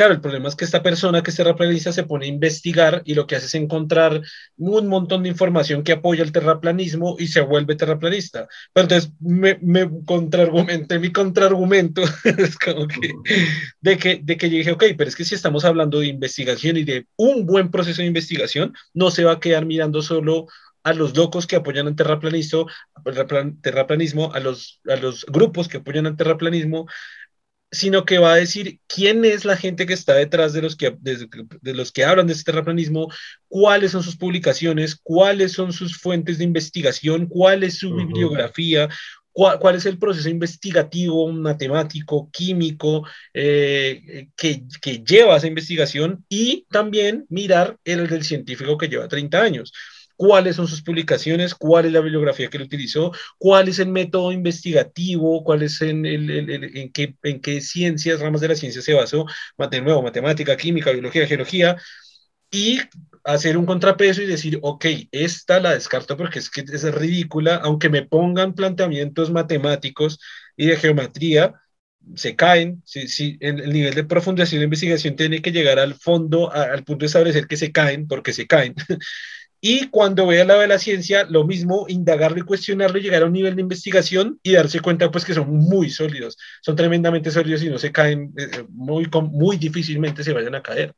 S1: Claro, el problema es que esta persona que es terraplanista se pone a investigar y lo que hace es encontrar un montón de información que apoya el terraplanismo y se vuelve terraplanista. Pero entonces me, me contraargumenté mi contraargumento [laughs] es como que, de, que, de que yo dije, ok, pero es que si estamos hablando de investigación y de un buen proceso de investigación, no se va a quedar mirando solo a los locos que apoyan el terraplanismo, terraplanismo a, los, a los grupos que apoyan el terraplanismo, sino que va a decir quién es la gente que está detrás de los que, de, los que hablan de este terraplanismo, cuáles son sus publicaciones, cuáles son sus fuentes de investigación, cuál es su bibliografía, cuál, es el proceso investigativo, matemático, químico eh, que, que, lleva a esa investigación y también mirar el del científico que lleva 30 años cuáles son sus publicaciones, cuál es la bibliografía que él utilizó, cuál es el método investigativo, cuál es en, el, en, qué, en qué ciencias, ramas de la ciencia se basó, de nuevo, matemática, química, biología, geología, y hacer un contrapeso y decir, ok, esta la descarto porque es que es ridícula, aunque me pongan planteamientos matemáticos y de geometría, se caen, si, si el nivel de profundización de investigación tiene que llegar al fondo, al punto de establecer que se caen, porque se caen. [laughs] Y cuando vea la de la ciencia, lo mismo, indagarlo y cuestionarlo, llegar a un nivel de investigación y darse cuenta pues que son muy sólidos, son tremendamente sólidos y no se caen, eh, eh, muy, muy difícilmente se vayan a caer.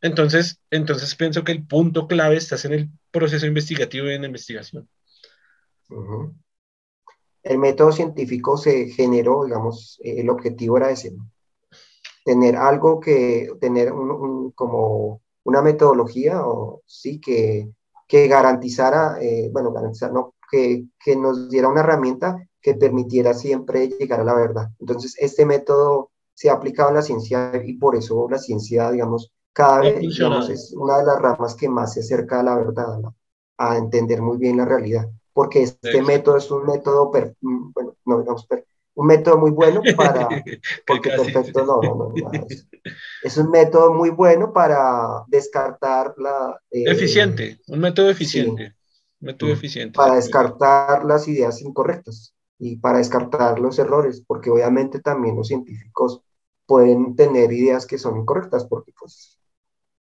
S1: Entonces, entonces pienso que el punto clave está en el proceso investigativo y en la investigación.
S2: El método científico se generó, digamos, el objetivo era ese, tener algo que, tener un, como una metodología, o sí, que, que garantizara, eh, bueno, garantizar, no, que, que, nos diera una herramienta que permitiera siempre llegar a la verdad. Entonces, este método se ha aplicado en la ciencia y por eso la ciencia, digamos, cada vez digamos, es una de las ramas que más se acerca a la verdad, a entender muy bien la realidad, porque este método es un método, mm, bueno, no digamos, un método muy bueno [laughs] para, porque perfecto, no, no, no, no es un método muy bueno para descartar la...
S1: Eh, eficiente, un método eficiente. método eficiente.
S2: Para descartar las ideas incorrectas y para descartar los errores, porque obviamente también los científicos pueden tener ideas que son incorrectas, porque pues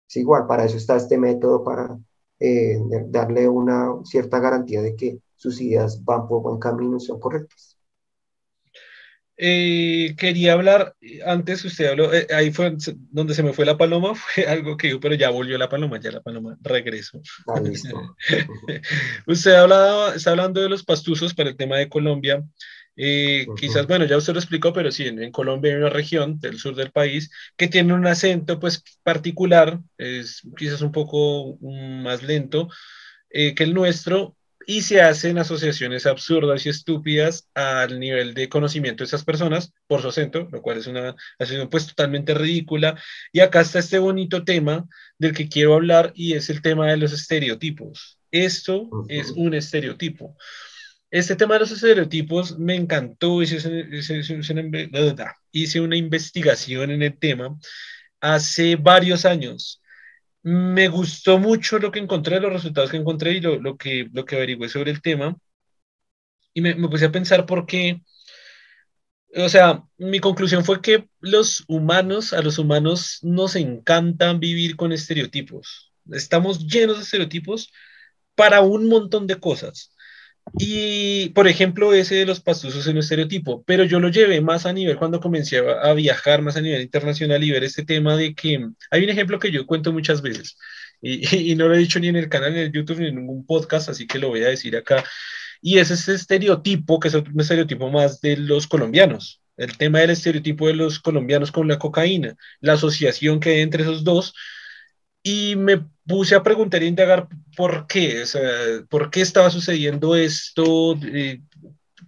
S2: es igual, para eso está este método, para eh, darle una cierta garantía de que sus ideas van por buen camino y son correctas.
S1: Eh, quería hablar, antes usted habló, eh, ahí fue donde se me fue la paloma, [laughs] fue algo que yo, pero ya volvió la paloma, ya la paloma regresó.
S2: Ah, [laughs] [laughs]
S1: usted hablaba, está hablando de los pastuzos para el tema de Colombia. Eh, quizás, bueno, ya usted lo explicó, pero sí, en, Colombia hay una región del sur del país que tiene un acento pues particular, es quizás un poco mm, más lento que el nuestro, y se hacen asociaciones absurdas y estúpidas al nivel de conocimiento de esas personas por su acento, lo cual es una asociación pues totalmente ridícula. Y acá está este bonito tema del que quiero hablar y es el tema de los estereotipos. Esto es un estereotipo. Este tema de los estereotipos me encantó, hice, hice una investigación en el tema hace varios años me gustó mucho lo que encontré, los resultados que encontré y lo, que averigüé sobre el tema. Y me, me puse a pensar por qué, o sea, mi conclusión fue que los humanos, a los humanos nos encantan vivir con estereotipos. Estamos llenos de estereotipos para un montón de cosas. Y, por ejemplo, ese de los pastuzos es un estereotipo, pero yo lo llevé más a nivel cuando comencé a, viajar, más a nivel internacional y ver este tema de que hay un ejemplo que yo cuento muchas veces y, [laughs] y no lo he dicho ni en el canal, ni en el YouTube, ni en ningún podcast, así que lo voy a decir acá. Y es ese estereotipo, que es un estereotipo más de los colombianos, el tema del estereotipo de los colombianos con la cocaína, la asociación que hay entre esos dos, y me puse a preguntar y indagar por qué, o sea, por qué estaba sucediendo esto, eh,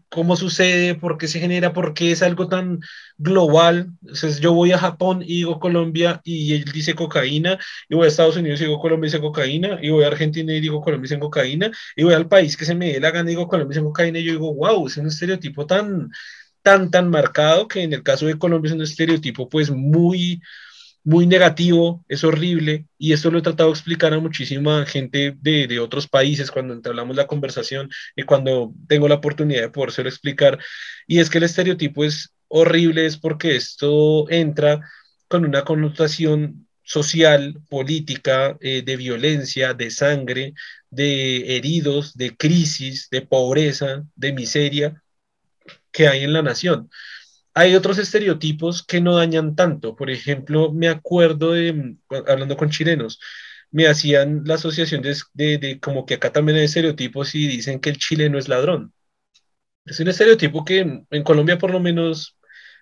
S1: cómo sucede, por qué se genera, por qué es algo tan global. Entonces, yo voy a Japón y digo Colombia y él dice cocaína, y voy a Estados Unidos y digo Colombia y dice cocaína, y voy a Argentina y digo Colombia y dice cocaína, y voy al país que se me dé la gana y digo Colombia y dice cocaína, y yo digo, wow, es un estereotipo tan, tan, tan marcado que en el caso de Colombia es un estereotipo pues muy muy negativo, es horrible, y esto lo he tratado de explicar a muchísima gente de, de otros países cuando entablamos la conversación y cuando tengo la oportunidad de podérselo explicar, y es que el estereotipo es horrible, es porque esto entra con una connotación social, política, eh, de violencia, de sangre, de heridos, de crisis, de pobreza, de miseria que hay en la nación. Hay otros estereotipos que no dañan tanto. Por ejemplo, me acuerdo de, mm, hablando con chilenos, me hacían la asociación de, de, como que acá también hay estereotipos y dicen que el chileno es ladrón. Es un estereotipo que en, Colombia por lo menos,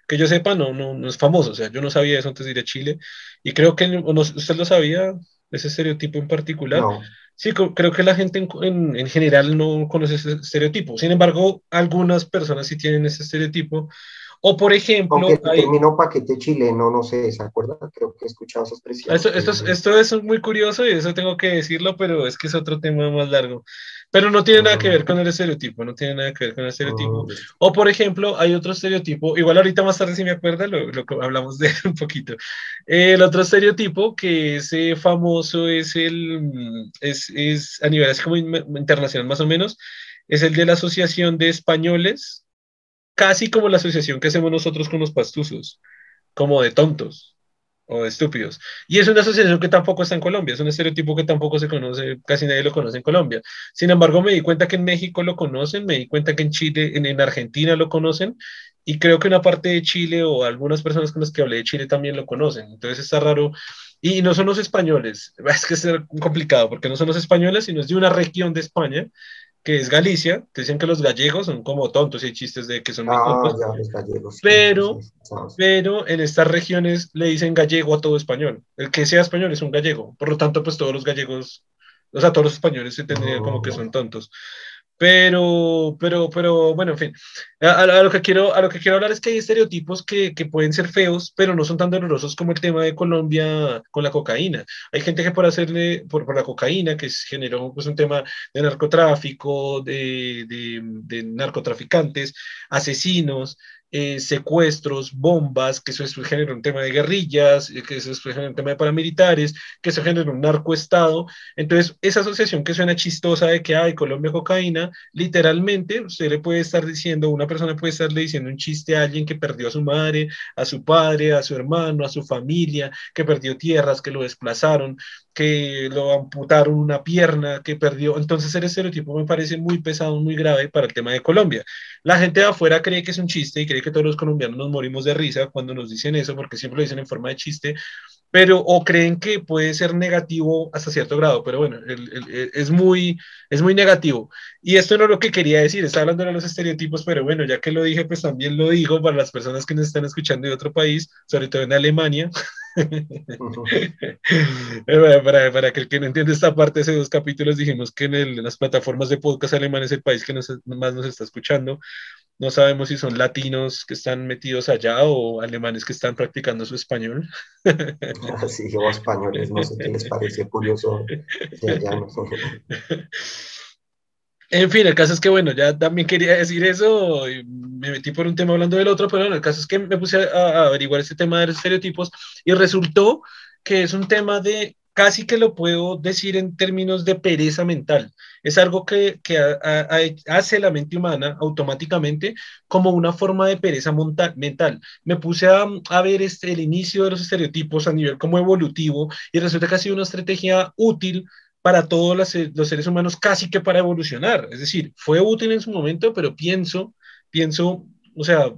S1: que yo sepa, no, no, no, es famoso. O sea, yo no sabía eso antes de ir a Chile y creo que, usted lo sabía, ese estereotipo en particular. Sí, creo que la gente en, en, general no conoce ese estereotipo. Sin embargo, algunas personas sí tienen ese estereotipo. O por ejemplo...
S2: Aunque el término paquete chileno, no sé, ¿se acuerda? Creo que he escuchado esa expresión.
S1: Esto, esto, es, esto, es, muy curioso y eso tengo que decirlo, pero es que es otro tema más largo. Pero no tiene nada que ver con el estereotipo, no tiene nada que ver con el estereotipo. O por ejemplo, hay otro estereotipo, igual ahorita más tarde si me acuerda, lo, lo hablamos de [laughs] un poquito. El otro estereotipo que es eh, famoso es el, es, es a nivel así como internacional más o menos, es el de la Asociación de Españoles, casi como la asociación que hacemos nosotros con los pastuzos, como de tontos o estúpidos. Y es una asociación que tampoco está en Colombia, es un estereotipo que tampoco se conoce, casi nadie lo conoce en Colombia. Sin embargo, me di cuenta que en México lo conocen, me di cuenta que en Chile, en, Argentina lo conocen, y creo que una parte de Chile o algunas personas con las que hablé de Chile también lo conocen. Entonces está raro. Y no son los españoles, [laughs] es que es complicado, porque no son los españoles, sino es de una región de España que es Galicia, que dicen que los gallegos son como tontos y hay chistes de que son muy ah, pero, pero en estas regiones le dicen gallego a todo español. El que sea español es un gallego. Por lo tanto, pues todos los gallegos, o sea, todos los españoles se tendrían como que son tontos. Pero, pero, pero, bueno, en fin, a, lo que quiero, a lo que quiero hablar es que hay estereotipos que, que, pueden ser feos, pero no son tan dolorosos como el tema de Colombia con la cocaína. Hay gente que por hacerle, por, por la cocaína, que generó pues, un tema de narcotráfico, de, de, de narcotraficantes, asesinos, eh, secuestros, bombas, que eso genera un tema de guerrillas, eh, que eso genera un tema de paramilitares, que eso genera un narcoestado. Entonces, esa asociación que suena chistosa de que hay Colombia cocaína, literalmente usted le puede estar diciendo, una persona puede estarle diciendo un chiste a alguien que perdió a su madre, a su padre, a su hermano, a su familia, que perdió tierras, que lo desplazaron, que lo amputaron una pierna, que perdió. Entonces el estereotipo me parece muy pesado, muy grave para el tema de Colombia. La gente de afuera cree que es un chiste y cree que todos los colombianos nos morimos de risa cuando nos dicen eso, porque siempre lo dicen en forma de chiste, pero o creen que puede ser negativo hasta cierto grado, pero bueno, es, muy, es muy negativo. Y esto no es lo que quería decir, está hablando de los estereotipos, pero bueno, ya que lo dije, pues también lo digo para las personas que nos están escuchando de otro país, sobre todo en Alemania. [laughs] para, para, que el que no entiende esta parte, hace dos capítulos dijimos que en, en las plataformas de podcast alemán es el país que nos, más nos está escuchando. No sabemos si son latinos que están metidos allá o alemanes que están practicando su español.
S2: Sí, o españoles, no sé qué les parece curioso.
S1: En fin, el caso es que, bueno, ya también quería decir eso, y me metí por un tema hablando del otro, pero bueno, el caso es que me puse a, averiguar este tema de los estereotipos y resultó que es un tema de, casi que lo puedo decir en términos de pereza mental. Es algo que, que hace la mente humana automáticamente como una forma de pereza mental. Me puse a, a ver este, el inicio de los estereotipos a nivel como evolutivo y resulta que ha sido una estrategia útil para todos los, los, seres humanos casi que para evolucionar. Es decir, fue útil en su momento, pero pienso, pienso, o sea,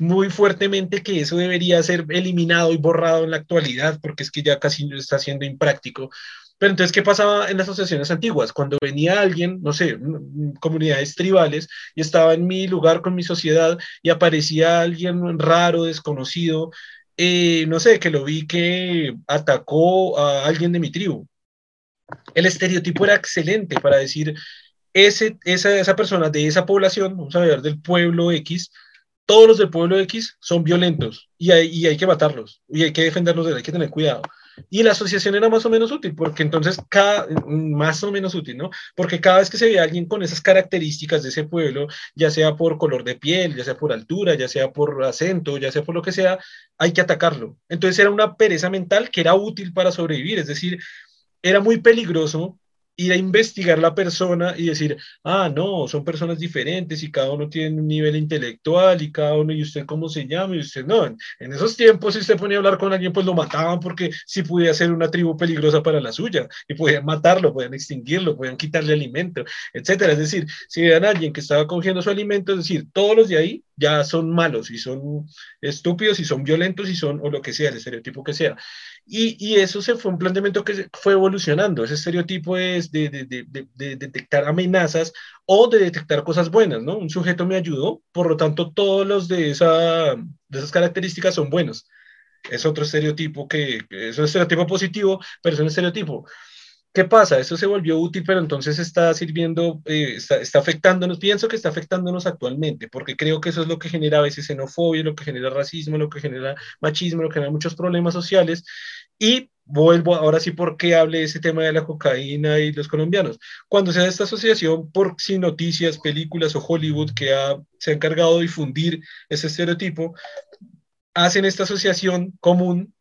S1: muy fuertemente que eso debería ser eliminado y borrado en la actualidad, porque es que ya casi está siendo impráctico. Pero entonces, ¿qué pasaba en las asociaciones antiguas? Cuando venía alguien, no sé, comunidades tribales, y estaba en mi lugar con mi sociedad y aparecía alguien raro, desconocido, eh, no sé, que lo vi que atacó a alguien de mi tribu el estereotipo era excelente para decir, ese, esa, esa persona de esa población, vamos a ver, del pueblo X, todos los del pueblo X son violentos y hay, que matarlos y hay que defenderlos, hay que tener cuidado. Y la asociación era más o menos útil, porque entonces, cada, más o menos útil, ¿no? Porque cada vez que se ve alguien con esas características de ese pueblo, ya sea por color de piel, ya sea por altura, ya sea por acento, ya sea por lo que sea, hay que atacarlo. Entonces era una pereza mental que era útil para sobrevivir, es decir, era muy peligroso ir a investigar la persona y decir, ah, no, son personas diferentes y cada uno tiene un nivel intelectual y cada uno, y usted cómo se llama, y usted no. En esos tiempos, si usted ponía a hablar con alguien, pues lo mataban porque sí podía ser una tribu peligrosa para la suya y podían matarlo, podían extinguirlo, podían quitarle alimento, etcétera. Es decir, si vean a alguien que estaba cogiendo su alimento, es decir, todos los de ahí ya son malos y son estúpidos y son violentos y son, o lo que sea, el estereotipo que sea. Y, y, eso se fue un planteamiento que fue evolucionando. Ese estereotipo es de, de, de, de, detectar amenazas o de detectar cosas buenas, ¿no? Un sujeto me ayudó, por lo tanto, todos los de, esa, de esas características son buenos. Es otro estereotipo que, es un estereotipo positivo, pero es un estereotipo. ¿Qué pasa? Eso se volvió útil, pero entonces está sirviendo, eh, está, está, afectándonos, pienso que está afectándonos actualmente, porque creo que eso es lo que genera a veces xenofobia, lo que genera racismo, lo que genera machismo, lo que genera muchos problemas sociales. Y vuelvo ahora sí por qué hable ese tema de la cocaína y los colombianos. Cuando se da esta asociación por sin noticias, películas o Hollywood que se ha encargado de difundir ese estereotipo, hacen esta asociación común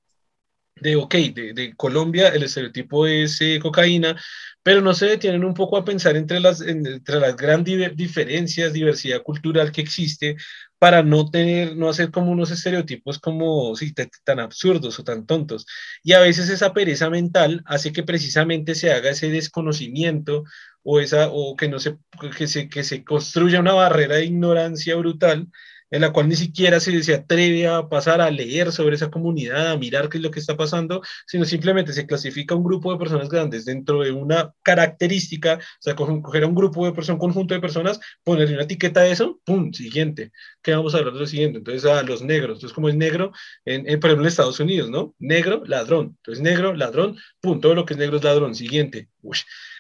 S1: de, ok, de, de Colombia el estereotipo es eh, cocaína, pero no se detienen un poco a pensar entre las, entre las grandes diferencias, diversidad cultural que existe, para no tener, no hacer como unos estereotipos como sí, tan absurdos o tan tontos. Y a veces esa pereza mental hace que precisamente se haga ese desconocimiento o, esa, o que, no se, que, se, que se construya una barrera de ignorancia brutal en la cual ni siquiera se, se, atreve a pasar a leer sobre esa comunidad, a mirar qué es lo que está pasando, sino simplemente se clasifica un grupo de personas grandes dentro de una característica, o sea, coger a un grupo de personas, un conjunto de personas, ponerle una etiqueta a eso, ¡pum! Siguiente. ¿Qué vamos a hablar de lo siguiente? Entonces, a los negros. Entonces, como es negro, en, por ejemplo, en Estados Unidos, ¿no? Negro, ladrón. Entonces, negro, ladrón, ¡pum! Todo lo que es negro es ladrón. Siguiente. Uy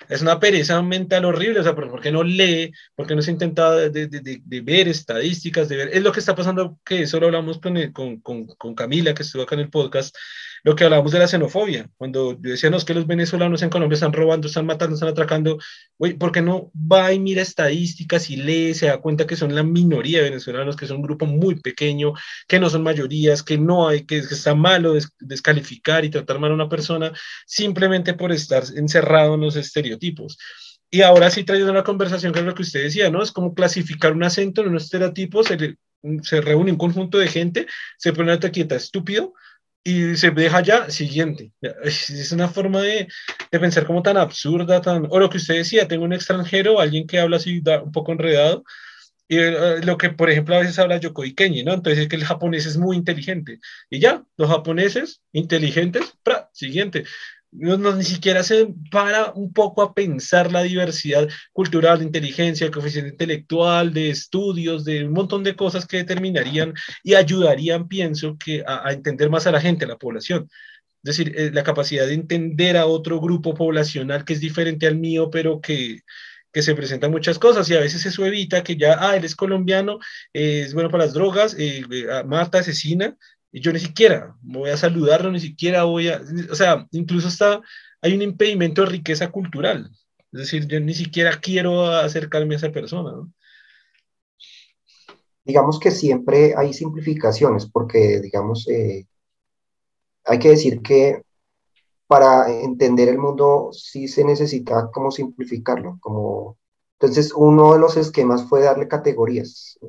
S1: es una pereza mental horrible, o sea, ¿por qué no lee? ¿Por qué no se intenta de, de, de, ver estadísticas, de ver? Es lo que está pasando, que eso lo hablamos con, con, con, con Camila, que estuvo acá en el podcast, lo que hablamos de la xenofobia, cuando yo decía, no, es que los venezolanos en Colombia están robando, están matando, están atracando, güey, ¿por qué no va y mira estadísticas y lee, se da cuenta que son la minoría de venezolanos, que son un grupo muy pequeño, que no son mayorías, que no hay, que, está malo descalificar y tratar mal a una persona simplemente por estar encerrado en los estereotipos? Y ahora sí trayendo una conversación con lo que usted decía, ¿no? Es como clasificar un acento en un estereotipo, se, se reúne un conjunto de gente, se pone una taquita estúpido, y se deja ya, siguiente. Es una forma de, de, pensar como tan absurda, tan... O lo que usted decía, tengo un extranjero, alguien que habla así un poco enredado, y eh, lo que, por ejemplo, a veces habla Yokoi Kenji, ¿no? Entonces es que el japonés es muy inteligente. Y ya, los japoneses inteligentes, ¡pra! siguiente no, ni siquiera se para un poco a pensar la diversidad cultural, de inteligencia, de coeficiente intelectual, de estudios, de un montón de cosas que determinarían y ayudarían, pienso, que a, entender más a la gente, a la población. Es decir, eh, la capacidad de entender a otro grupo poblacional que es diferente al mío, pero que, que se presentan muchas cosas y a veces eso evita que ya, ah, él es colombiano, es bueno para las drogas, eh, eh mata, asesina, y yo ni siquiera voy a saludarlo, ni siquiera voy a, o sea, incluso está, hay un impedimento de riqueza cultural. Es decir, yo ni siquiera quiero acercarme a esa persona.
S2: Digamos que siempre hay simplificaciones, porque, digamos, eh, hay que decir que para entender el mundo sí se necesita como simplificarlo, como entonces uno de los esquemas fue darle categorías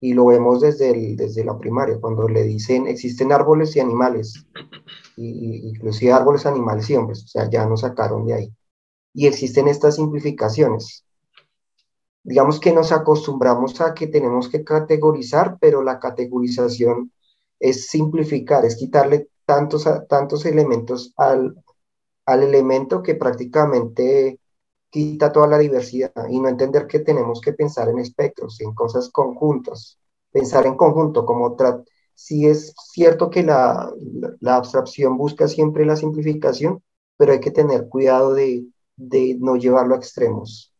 S2: y lo vemos desde, el, desde la primaria, cuando le dicen existen árboles y animales, y, inclusive árboles, animales y hombres, o sea, ya nos sacaron de ahí. Y existen estas simplificaciones. Digamos que nos acostumbramos a que tenemos que categorizar, pero la categorización es simplificar, es quitarle tantos, tantos elementos al, al elemento que prácticamente quita toda la diversidad y no entender que tenemos que pensar en espectros, en cosas conjuntas, pensar en conjunto, como si es cierto que la, la, abstracción busca siempre la simplificación, pero hay que tener cuidado de, de no llevarlo a extremos,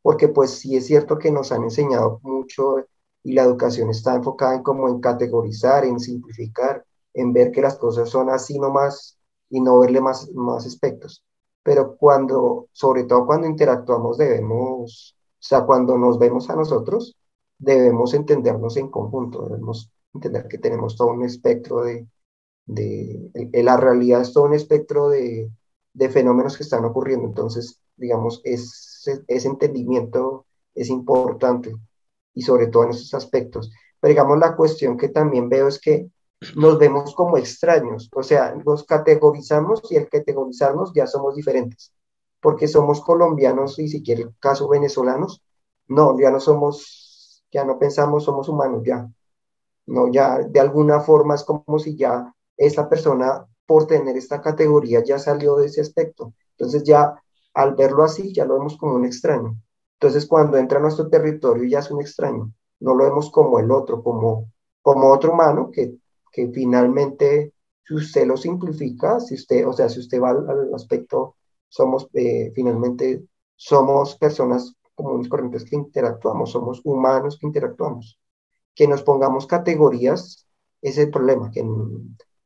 S2: porque pues sí es cierto que nos han enseñado mucho y la educación está enfocada en como en categorizar, en simplificar, en ver que las cosas son así nomás y no verle más, más aspectos pero cuando, sobre todo cuando interactuamos, debemos, o sea, cuando nos vemos a nosotros, debemos entendernos en conjunto, debemos entender que tenemos todo un espectro de, de, la realidad es todo un espectro de, de fenómenos que están ocurriendo, entonces, digamos, ese, ese entendimiento es importante y sobre todo en esos aspectos. Pero digamos, la cuestión que también veo es que nos vemos como extraños, o sea, nos categorizamos y al categorizarnos ya somos diferentes, porque somos colombianos y si quiere el caso venezolanos, no, ya no somos, ya no pensamos, somos humanos, ya, no, ya de alguna forma es como si ya esa persona por tener esta categoría ya salió de ese aspecto, entonces ya al verlo así ya lo vemos como un extraño, entonces cuando entra a nuestro territorio ya es un extraño, no lo vemos como el otro, como, como otro humano que que finalmente si usted lo simplifica, si usted, o sea, si usted va al, aspecto, somos eh, finalmente, somos personas comunes corrientes que interactuamos, somos humanos que interactuamos. Que nos pongamos categorías es el problema, que,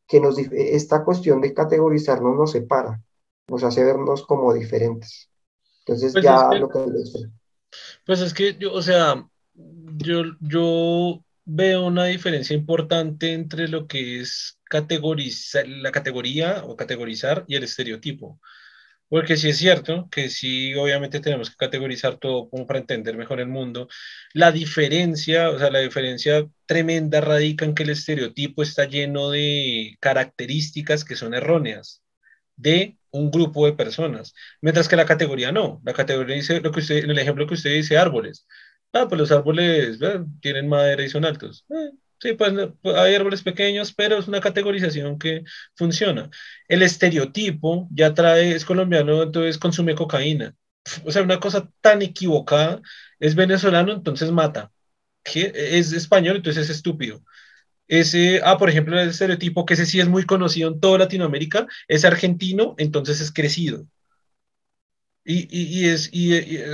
S2: que nos, esta cuestión de categorizarnos nos separa, nos hace vernos como diferentes. Entonces pues ya lo que...
S1: Pues es que yo, o sea, yo, yo veo una diferencia importante entre lo que es categorizar, la categoría o categorizar y el estereotipo. Porque sí es cierto que sí, obviamente tenemos que categorizar todo como para entender mejor el mundo. La diferencia, o sea, la diferencia tremenda radica en que el estereotipo está lleno de características que son erróneas de un grupo de personas, mientras que la categoría no. La categoría dice lo que usted, en el ejemplo que usted dice, árboles. Ah, pues los árboles tienen madera y son altos. Eh, Sí, pues, hay árboles pequeños, pero es una categorización que funciona. El estereotipo ya trae, es colombiano, entonces consume cocaína. O sea, una cosa tan equivocada, es venezolano, entonces mata. Es español, entonces es estúpido. Ese, ah, por ejemplo, el estereotipo, que ese sí es muy conocido en toda Latinoamérica, es argentino, entonces es crecido. Y, es,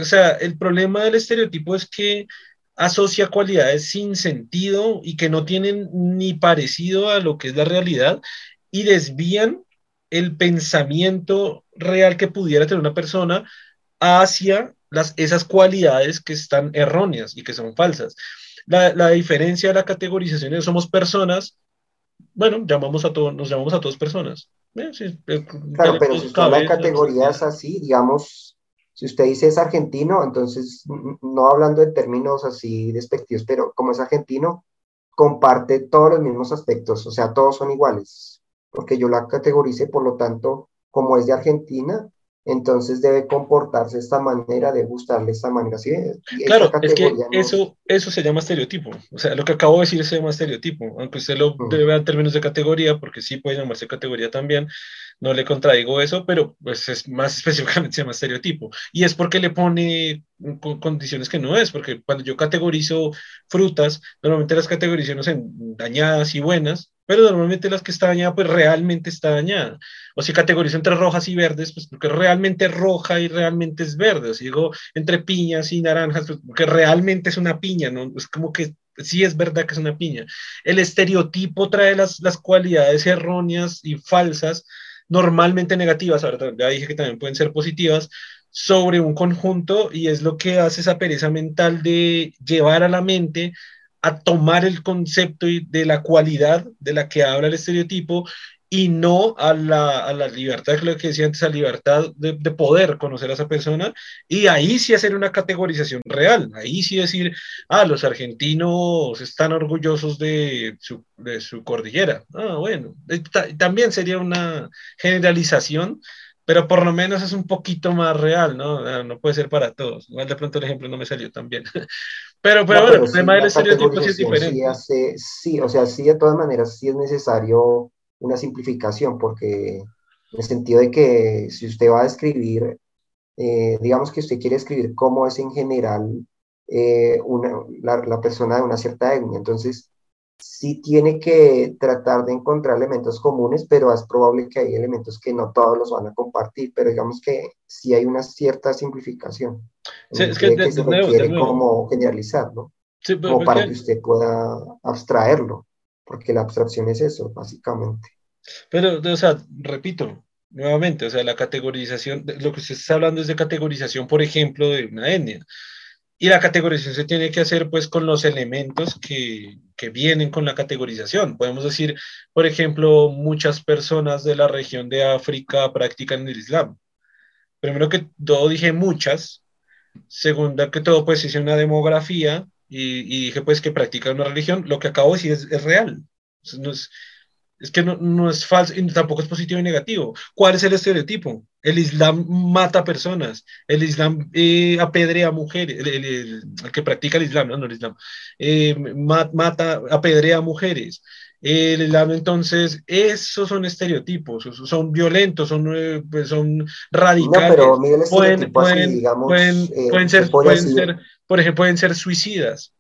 S1: o sea, el problema del estereotipo es que asocia cualidades sin sentido y que no tienen ni parecido a lo que es la realidad y desvían el pensamiento real que pudiera tener una persona hacia las, esas cualidades que están erróneas y que son falsas. La, diferencia de la categorización es somos personas, bueno, llamamos a todos, nos llamamos a todas personas.
S2: Eh, eh, claro, pero si la categoría es así, digamos, si usted dice es argentino, entonces, no hablando de términos así despectivos, pero como es argentino, comparte todos los mismos aspectos, o sea, todos son iguales, porque yo la categorice, por lo tanto, como es de Argentina, entonces debe comportarse de esta manera, de gustarle esta manera. ¿sí?
S1: Claro, es que eso, eso se llama estereotipo. O sea, lo que acabo de decir se llama estereotipo, aunque usted lo debe ver en términos de categoría, porque sí puede llamarse categoría también, no le contradigo eso, pero pues es más [laughs] específicamente se llama estereotipo. Y es porque le pone condiciones que no es, porque cuando yo categorizo frutas, normalmente las categorizo en dañadas y buenas, pero normalmente las que está dañada, pues realmente está dañada. O si categorizo entre rojas y verdes, pues porque realmente es roja y realmente es verde. O si digo entre piñas y naranjas, pues porque realmente es una piña, ¿no? Es como que sí es verdad que es una piña. El estereotipo trae las, las cualidades erróneas y falsas, normalmente negativas, ahora ya dije que también pueden ser positivas, sobre un conjunto y es lo que hace esa pereza mental de llevar a la mente a tomar el concepto de la cualidad de la que habla el estereotipo y no a la, a la libertad, lo que decía antes, a libertad de, de, poder conocer a esa persona y ahí sí hacer una categorización real, ahí sí decir, ah, los argentinos están orgullosos de su, de su cordillera. Ah, bueno, también sería una generalización, pero por lo menos es un poquito más real, ¿no? No puede ser para todos. Igual de pronto el ejemplo no me salió tan bien. [laughs] Pero, pero, bueno, el tema del estereotipo sí es diferente.
S2: Sí, o sea, sí, de todas maneras, sí es necesario una simplificación, porque en el sentido de que si usted va a escribir, eh, digamos que usted quiere escribir cómo es en general eh, una, la, la, persona de una cierta etnia, entonces sí tiene que tratar de encontrar elementos comunes, pero es probable que hay elementos que no todos los van a compartir, pero digamos que sí hay una cierta simplificación. Sí, es que, se requiere como generalizarlo, como para que usted pueda abstraerlo, porque la abstracción es eso, básicamente.
S1: Pero, o sea, repito, nuevamente, o sea, la categorización, lo que usted está hablando es de categorización, por ejemplo, de una etnia. Y la categorización se tiene que hacer pues con los elementos que, que, vienen con la categorización. Podemos decir, por ejemplo, muchas personas de la región de África practican el Islam. Primero que todo dije muchas. Segunda que todo pues hice una demografía y, y dije pues que practican una religión. Lo que acabo de decir es, es real. No es, es que no, no, es falso y tampoco es positivo y negativo. ¿Cuál es el estereotipo? El Islam mata personas, el Islam eh, apedrea mujeres, el, el, que practica el Islam, no, no el Islam, eh, mata, apedrea mujeres. El Islam, entonces, esos son estereotipos, son violentos, son, eh, pues, son radicales. No, pero pueden, pueden, pueden, pueden, ser, pueden ser, por ejemplo, pueden ser suicidas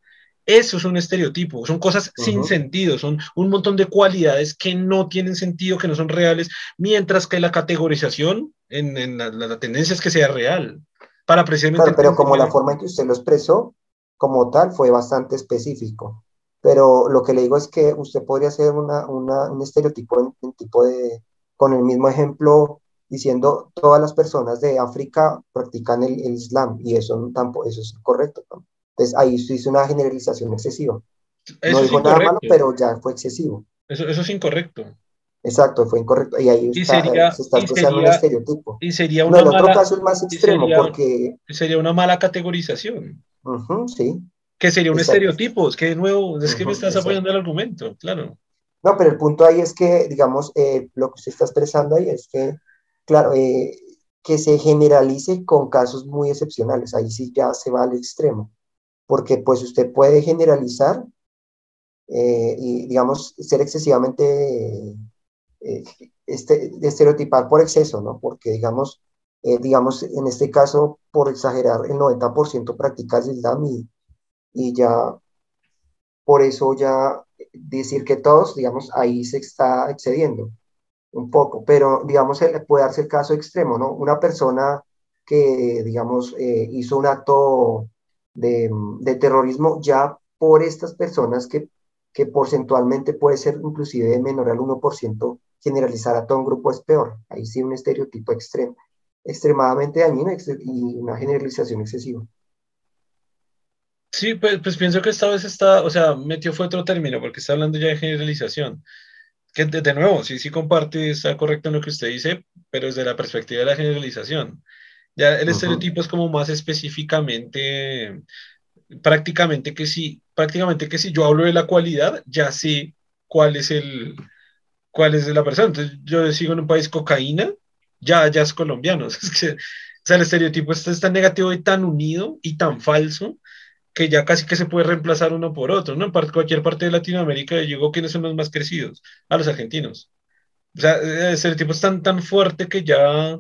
S1: Eso es un estereotipo, son cosas sin sentido, son un montón de cualidades que no tienen sentido, que no son reales, mientras que la categorización en, la, tendencia es que sea real. Para precisamente...
S2: pero como la forma en que usted lo expresó, como tal, fue bastante específico. Pero lo que le digo es que usted podría hacer una, un estereotipo en, tipo de, con el mismo ejemplo, diciendo todas las personas de África practican el, Islam y eso, tampoco, eso es correcto. Entonces ahí se hizo una generalización excesiva. no dijo nada malo, pero ya fue excesivo.
S1: Eso, eso es incorrecto.
S2: Exacto, fue incorrecto. Y ahí está, sería, se está expresando un estereotipo.
S1: Y sería una
S2: no, el otro caso es más extremo porque...
S1: Sería una mala categorización.
S2: sí.
S1: Que sería un estereotipo. Es que de nuevo, es que me estás apoyando el argumento, claro.
S2: No, pero el punto ahí es que, digamos, eh, lo que usted está expresando ahí es que, claro, eh, que se generalice con casos muy excepcionales. Ahí sí ya se va al extremo porque pues usted puede generalizar eh, y, digamos, ser excesivamente eh, este, estereotipar por exceso, ¿no? Porque, digamos, eh, digamos, en este caso, por exagerar, el 90% practica el Islam y, y ya, por eso ya decir que todos, digamos, ahí se está excediendo un poco, pero, digamos, puede darse el caso extremo, ¿no? Una persona que, digamos, hizo un acto de, terrorismo ya por estas personas que, que porcentualmente puede ser inclusive menor al 1%, generalizar a todo un grupo es peor. Ahí sí un estereotipo extremo, extremadamente dañino y una generalización excesiva.
S1: Sí, pues, pues, pienso que esta vez está, o sea, metió fue otro término, porque está hablando ya de generalización. Que de, nuevo, sí, sí comparte, está correcto en lo que usted dice, pero desde la perspectiva de la generalización. Ya el estereotipo es como más específicamente, prácticamente que si, prácticamente que si yo hablo de la cualidad, ya sé cuál es el, cuál es la persona. Entonces, yo sigo en un país cocaína, ya, ya es colombiano. [laughs] Es que, o sea, el estereotipo está tan negativo y tan unido y tan falso que ya casi que se puede reemplazar uno por otro, ¿no? En cualquier parte de Latinoamérica llegó quienes son los más crecidos, a los argentinos. O sea, el estereotipo es tan, tan fuerte que ya,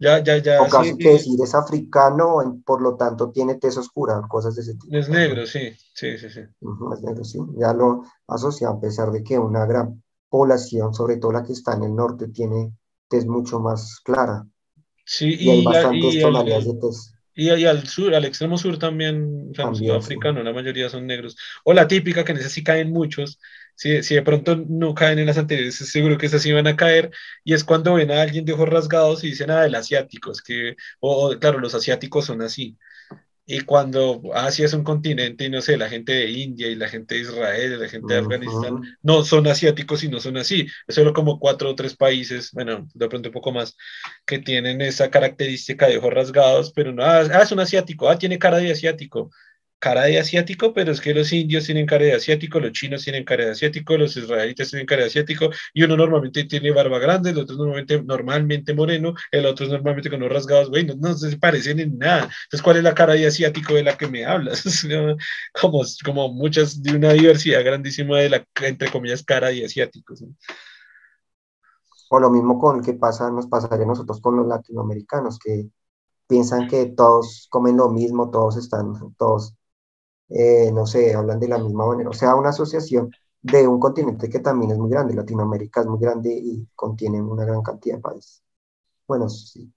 S1: ya, ya, ya.
S2: O casi que decir es africano, por lo tanto tiene tez oscura, cosas de ese tipo.
S1: Es negro, sí, sí, sí, sí.
S2: es negro, sí. Ya lo asocia, a pesar de que una gran población, sobre todo la que está en el norte, tiene tez mucho más clara.
S1: Sí,
S2: y, hay bastantes tonalidades de tez.
S1: Y, al sur, al extremo sur también, también africano, la mayoría son negros. O la típica, que en esa sí caen muchos, si, si de pronto no caen en las anteriores, seguro que esas van a caer, y es cuando ven a alguien de ojos rasgados y dicen, ah, el asiático, es que, o claro, los asiáticos son así. Y cuando Asia es un continente y no sé, la gente de India y la gente de Israel, la gente de Afganistán, no son asiáticos y no son así. Es solo como cuatro o tres países, bueno, de pronto un poco más, que tienen esa característica de ojos rasgados, pero no, ah, es un asiático, ah, tiene cara de asiático cara de asiático, pero es que los indios tienen cara de asiático, los chinos tienen cara de asiático, los israelitas tienen cara de asiático, y uno normalmente tiene barba grande, el otro normalmente, normalmente moreno, el otro es normalmente con los rasgados, güey, no, se parecen en nada. Entonces, ¿cuál es la cara de asiático de la que me hablas? [laughs] como, como muchas de una diversidad grandísima de la, entre comillas, cara de asiáticos.
S2: O lo mismo con que pasa, nos pasaría a nosotros con los latinoamericanos, que piensan que todos comen lo mismo, todos están, todos eh, no sé, hablan de la misma manera. O sea, una asociación de un continente que también es muy grande. Latinoamérica es muy grande y contiene una gran cantidad de países. Bueno, sí,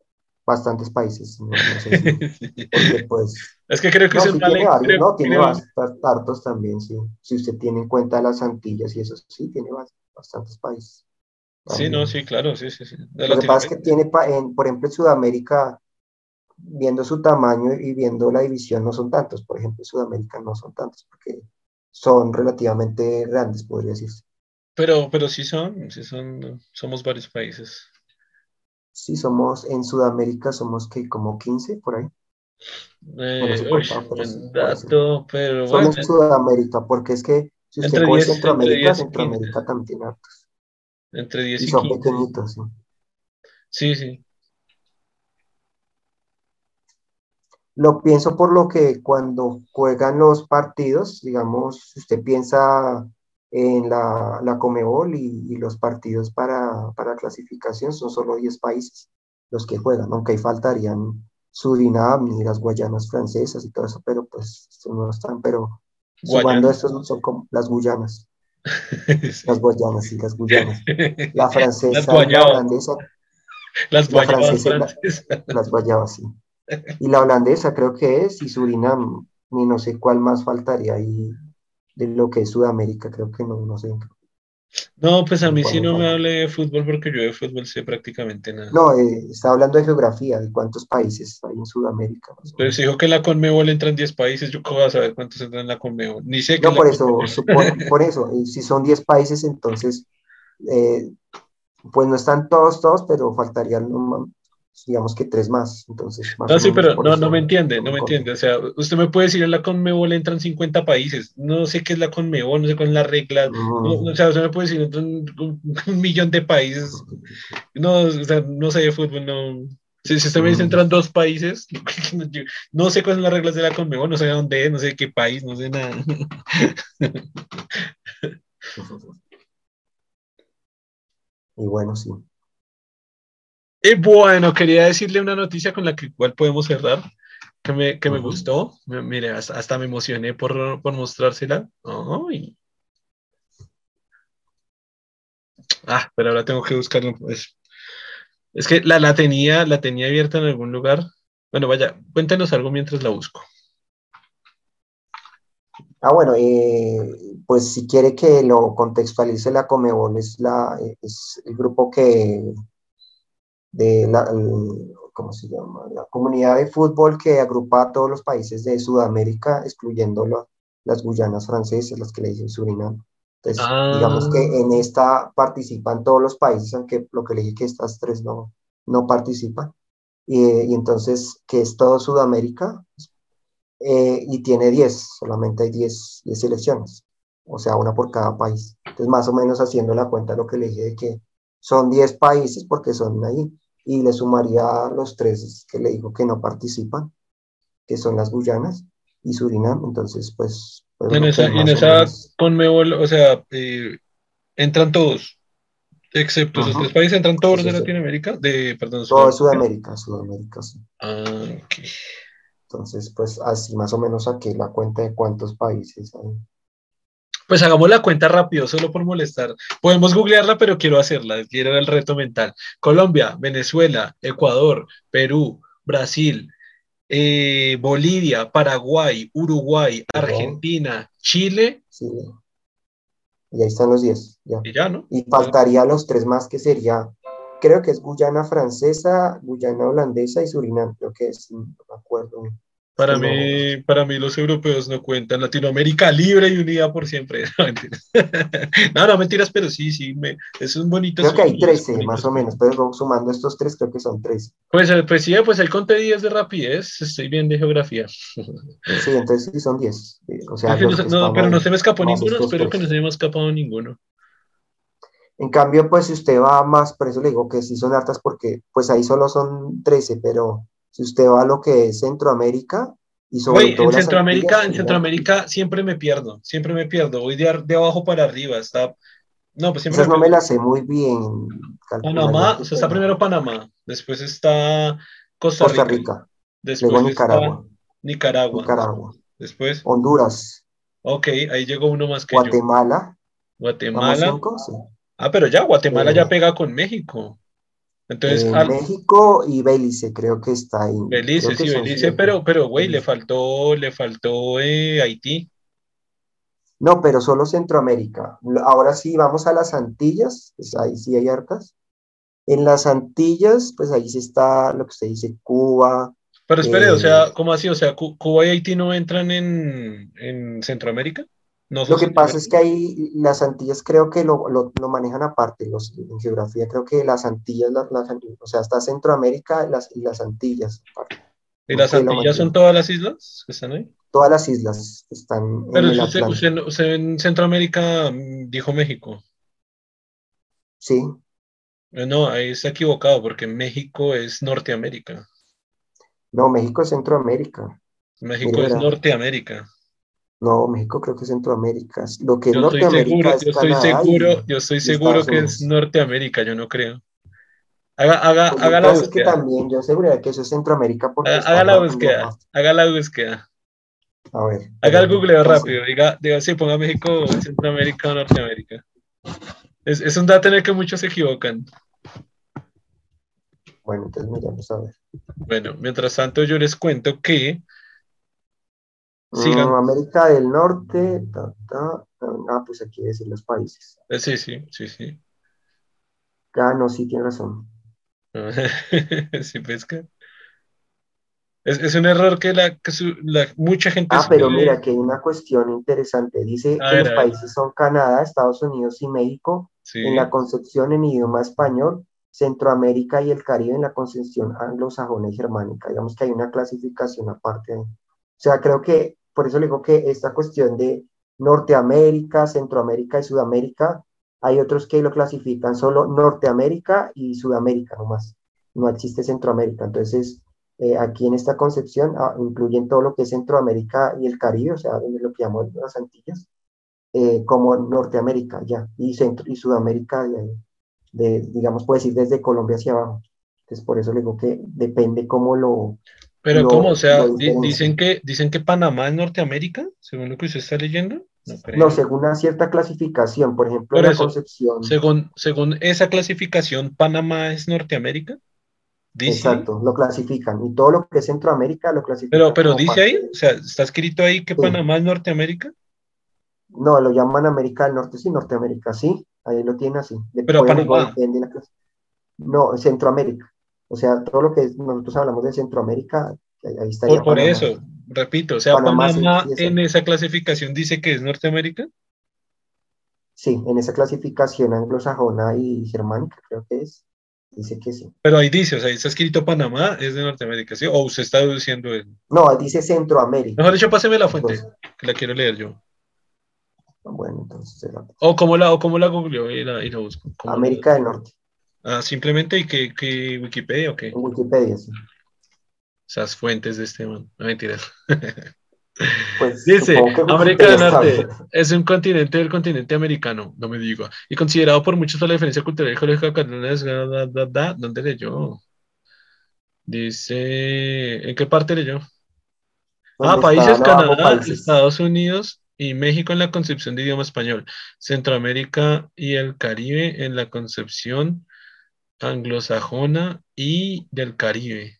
S2: bastantes países. No, sé [laughs] porque, pues,
S1: es que creo que
S2: no, tiene varios, no, tiene bastantes también, sí. Si usted tiene en cuenta las Antillas y eso, sí, tiene bastantes países.
S1: Sí, no, sí, claro, sí, sí, sí.
S2: Lo que pasa es que tiene, en, por ejemplo, en Sudamérica viendo su tamaño y viendo la división, no son tantos. Por ejemplo, Sudamérica no son tantos, porque son relativamente grandes, podría decirse.
S1: Pero, pero sí son, sí son, somos varios países.
S2: Sí, somos, en Sudamérica somos que como 15 por ahí.
S1: Eh, dato, pero
S2: Somos en Sudamérica, porque es que si usted coge Centroamérica, Centroamérica también tiene hartos.
S1: Entre 10 y,
S2: y son pequeñitos, sí.
S1: Sí, sí.
S2: Lo pienso por lo que cuando juegan los partidos, digamos, si usted piensa en la, la Comebol y, los partidos para, para, clasificación, son solo 10 países los que juegan, aunque ahí faltarían Surinam y las Guayanas francesas y todo eso, pero pues no están, pero Sumando estos son como las Guyanas. [laughs] Las Guayanas, sí, las Guyanas. La francesa
S1: Las
S2: la holandesa.
S1: Las
S2: La
S1: guayabas
S2: francesa la-. Las guayabas, sí. Y la holandesa creo que es, y Surinam, ni no sé cuál más faltaría ahí de lo que es Sudamérica, creo que no, no sé.
S1: No, pues a mí sí
S2: ¿Cuál
S1: no me hable de fútbol porque yo de fútbol sé prácticamente nada.
S2: No, eh, está hablando de geografía, de cuántos países hay en Sudamérica.
S1: Pero si dijo que en la Conmebol entran 10 países, yo cómo voy a saber cuántos entran en la Conmebol. Ni sé que
S2: No, por eso, [laughs] por eso, eh, si son 10 países, entonces, eh, pues no están todos, todos, pero faltarían, digamos que tres más. Entonces, más
S1: No, sí, pero no,
S2: eso
S1: no me entiende,
S2: no
S1: me entiende. O sea, usted me puede decir en la Conmebol entran 50 países. No sé qué es la Conmebol, no sé cuál es la regla. No, o sea, usted me puede decir entran un, un millón de países. No, o sea, no sé de fútbol, no. Si, si usted me dice
S2: Mm.
S1: entran dos países, [laughs] no sé cuáles son las reglas de la Conmebol, no sé dónde es, no sé qué país, no sé nada. [laughs]
S2: Y bueno, sí.
S1: Y bueno, quería decirle una noticia con la que igual podemos cerrar, que me, que me gustó. Me- Mire, hasta, hasta me emocioné por, por mostrársela. Ay. Ah, pero ahora tengo que buscarlo. Pues. Es que la, la tenía, la tenía abierta en algún lugar. Bueno, vaya, cuéntenos algo mientras la busco.
S2: Ah, bueno, eh, pues si quiere que lo contextualice la Comebol, es, la, es el grupo que de la, el- ¿cómo se llama? La comunidad de fútbol que agrupa a todos los países de Sudamérica, excluyendo la- las Guyanas francesas, las que le dicen Surinam. Entonces, digamos que
S1: Ah,
S2: en esta participan todos los países, aunque lo que le dije que estas tres no, no participan. Y, y entonces, que es todo Sudamérica, eh, y tiene 10, solamente hay 10, 10 selecciones, o sea, una por cada país. Entonces, más o menos haciendo la cuenta lo que le dije de que son 10 países porque son ahí, y le sumaría los tres que le digo que no participan, que son las Guyanas y Surinam, entonces, pues, pues
S1: en esa,
S2: que
S1: y en esa Conmebol, o sea, eh, entran todos, excepto esos tres países, entran todos los de. Latinoamérica, de, perdón,
S2: todo
S1: Sudamérica.
S2: Sudamérica, Sudamérica, sí.
S1: Ah, ok.
S2: Entonces, pues así más o menos saqué la cuenta de cuántos países hay.
S1: Pues hagamos la cuenta rápido, solo por molestar. Podemos googlearla, pero quiero hacerla, quiero el reto mental. Colombia, Venezuela, Ecuador, Perú, Brasil, eh, Bolivia, Paraguay, Uruguay, Argentina, Chile,
S2: Sí. Y ahí están los 10, ya.
S1: y ya, ¿no?
S2: Y faltaría los tres más que sería, creo que es Guyana francesa, Guyana holandesa y Surinam, creo que es, no me acuerdo.
S1: Para
S2: no-
S1: mí, para mí los europeos no cuentan. Latinoamérica libre y unida por siempre. [laughs] No, mentiras. No, no, mentiras, pero sí, sí, me, es un bonito
S2: Creo que hay
S1: sueño, es un
S2: 13
S1: bonito
S2: más o menos, pero sumando estos tres creo que son 13.
S1: Pues, eh, pues sí, pues el conté 10 de rapidez, estoy bien de geografía.
S2: Sí, entonces sí son 10. eh, O sea, [laughs]
S1: no pero
S2: ahí,
S1: no se me escapó ninguno, espero que no se me haya escapado ninguno.
S2: En cambio, pues si usted va más, por eso le digo que sí son hartas porque pues ahí solo son 13, pero si usted va a lo que es Centroamérica y sobre
S1: Güey,
S2: todo
S1: en Centroamérica,
S2: Antillas,
S1: en Centroamérica siempre me pierdo, siempre me pierdo. Voy de, de abajo para arriba, está. No, pues siempre
S2: esas no me las sé muy bien,
S1: Panamá, o sea, está primero Panamá, después está Costa
S2: Costa
S1: Rica,
S2: Rica, luego
S1: después está
S2: Nicaragua,
S1: Nicaragua,
S2: Nicaragua,
S1: después,
S2: Honduras,
S1: ok, ahí llegó uno más que yo.
S2: Guatemala, vamos
S1: Guatemala,
S2: cinco, sí.
S1: ah, pero ya, Guatemala ya
S2: Eh,
S1: pega con México. Entonces,
S2: eh, México y Belice creo que está ahí,
S1: Belice, sí, Belice, pero, pero, güey, le faltó, le faltó eh, Haití.
S2: No, pero solo Centroamérica. Ahora sí, vamos a las Antillas, pues ahí sí hay hartas. En las Antillas, pues ahí sí está lo que usted dice, Cuba.
S1: Pero espere, o
S2: eh,
S1: sea, ¿cómo así? O sea, Cu- Cuba y Haití no entran en, en Centroamérica. No
S2: lo que pasa es que ahí las Antillas creo que lo, lo, lo manejan aparte, los, en geografía creo que las Antillas, las, las- o sea, está Centroamérica y las, y las Antillas.
S1: ¿Y las Antillas son todas las islas que están ahí?
S2: Todas las islas están
S1: Pero
S2: en
S1: usted, usted, en Centroamérica mm, dijo México.
S2: Sí,
S1: Eh, No, ahí está equivocado porque México es Norteamérica.
S2: no, México es Centroamérica.
S1: México
S2: Mire,
S1: es. Norteamérica.
S2: No, México creo que es Centroamérica. Lo que es
S1: Yo estoy seguro,
S2: es
S1: yo estoy seguro,
S2: y,
S1: yo estoy
S2: y
S1: seguro
S2: Estados
S1: que es. Norteamérica, yo no creo. Haga, haga,
S2: Pues
S1: haga la
S2: pasa es que
S1: búsqueda.
S2: también yo aseguraría que eso es Centroamérica porque
S1: Haga, la búsqueda.
S2: más-
S1: Haga la búsqueda.
S2: A ver.
S1: Haga el googleo rápido, diga, diga, sí, ponga México, Centroamérica o Norteamérica. Es, es un dato en el que muchos se equivocan.
S2: Bueno, entonces miramos a ver.
S1: Bueno, mientras tanto yo les cuento que
S2: Sigan. Mm, América del Norte, ta, ta, ah, pues aquí decir los países.
S1: Eh, sí, sí, sí, sí.
S2: Ah, no, sí, tiene razón. [laughs]
S1: sí, pesca. Es, es, un error que, la, que su, la mucha gente...
S2: Ah, pero mira, que hay una cuestión interesante. Dice que los países son Canadá, Estados Unidos y México sí. en la concepción en idioma español, Centroamérica y el Caribe en la concepción anglosajona y germánica. Digamos que hay una clasificación aparte. O sea, creo que por eso le digo que esta cuestión de Norteamérica, Centroamérica y Sudamérica, hay otros que lo clasifican solo Norteamérica y Sudamérica nomás. No existe Centroamérica. Entonces, eh, aquí en esta concepción ah, incluyen todo lo que es Centroamérica y el Caribe, o sea, lo que llamamos las Antillas, eh, como Norteamérica ya, y, Centro, y Sudamérica, digamos, puede decir desde Colombia hacia abajo. Entonces, por eso le digo que depende cómo lo,
S1: pero ¿cómo? O sea, dicen que, dicen que Panamá es Norteamérica, según lo que usted está leyendo.
S2: No, según una cierta clasificación, por ejemplo, la concepción.
S1: Según, según esa clasificación, Panamá es Norteamérica.
S2: Exacto, lo clasifican. Y todo lo que es Centroamérica lo clasifican.
S1: Pero, pero dice ahí, o sea, ¿está escrito ahí que Panamá es Norteamérica?
S2: No, lo llaman América del Norte, sí, Norteamérica, sí, ahí lo tiene así.
S1: pero Panamá.
S2: No, Centroamérica. O sea, todo lo que nosotros hablamos de Centroamérica, ahí estaría.
S1: Por, por eso, repito, o sea, Panamá, en esa clasificación dice que es Norteamérica.
S2: Sí, en esa clasificación anglosajona y germánica, creo que es. Dice que sí.
S1: Pero ahí dice, o sea, ahí está escrito Panamá, es de Norteamérica, ¿sí? O usted está deduciendo el...
S2: No, ahí dice Centroamérica.
S1: Mejor dicho, páseme la fuente, que la quiero leer yo.
S2: Bueno, entonces...
S1: O como la, o como la googleo y la, y la busco.
S2: América del Norte.
S1: Ah, simplemente y que, que Wikipedia o qué?
S2: Wikipedia, sí.
S1: Esas fuentes de este man. No mentiras. [laughs]
S2: Pues,
S1: Dice, América del Norte es un continente del continente americano, no me digo, y considerado por muchos por la diferencia cultural y geológica, ¿dónde leyó? Dice, ¿en qué parte leyó? Ah, países, Canadá, Estados Unidos y México en la concepción de idioma español, Centroamérica y el Caribe en la concepción anglosajona y del Caribe.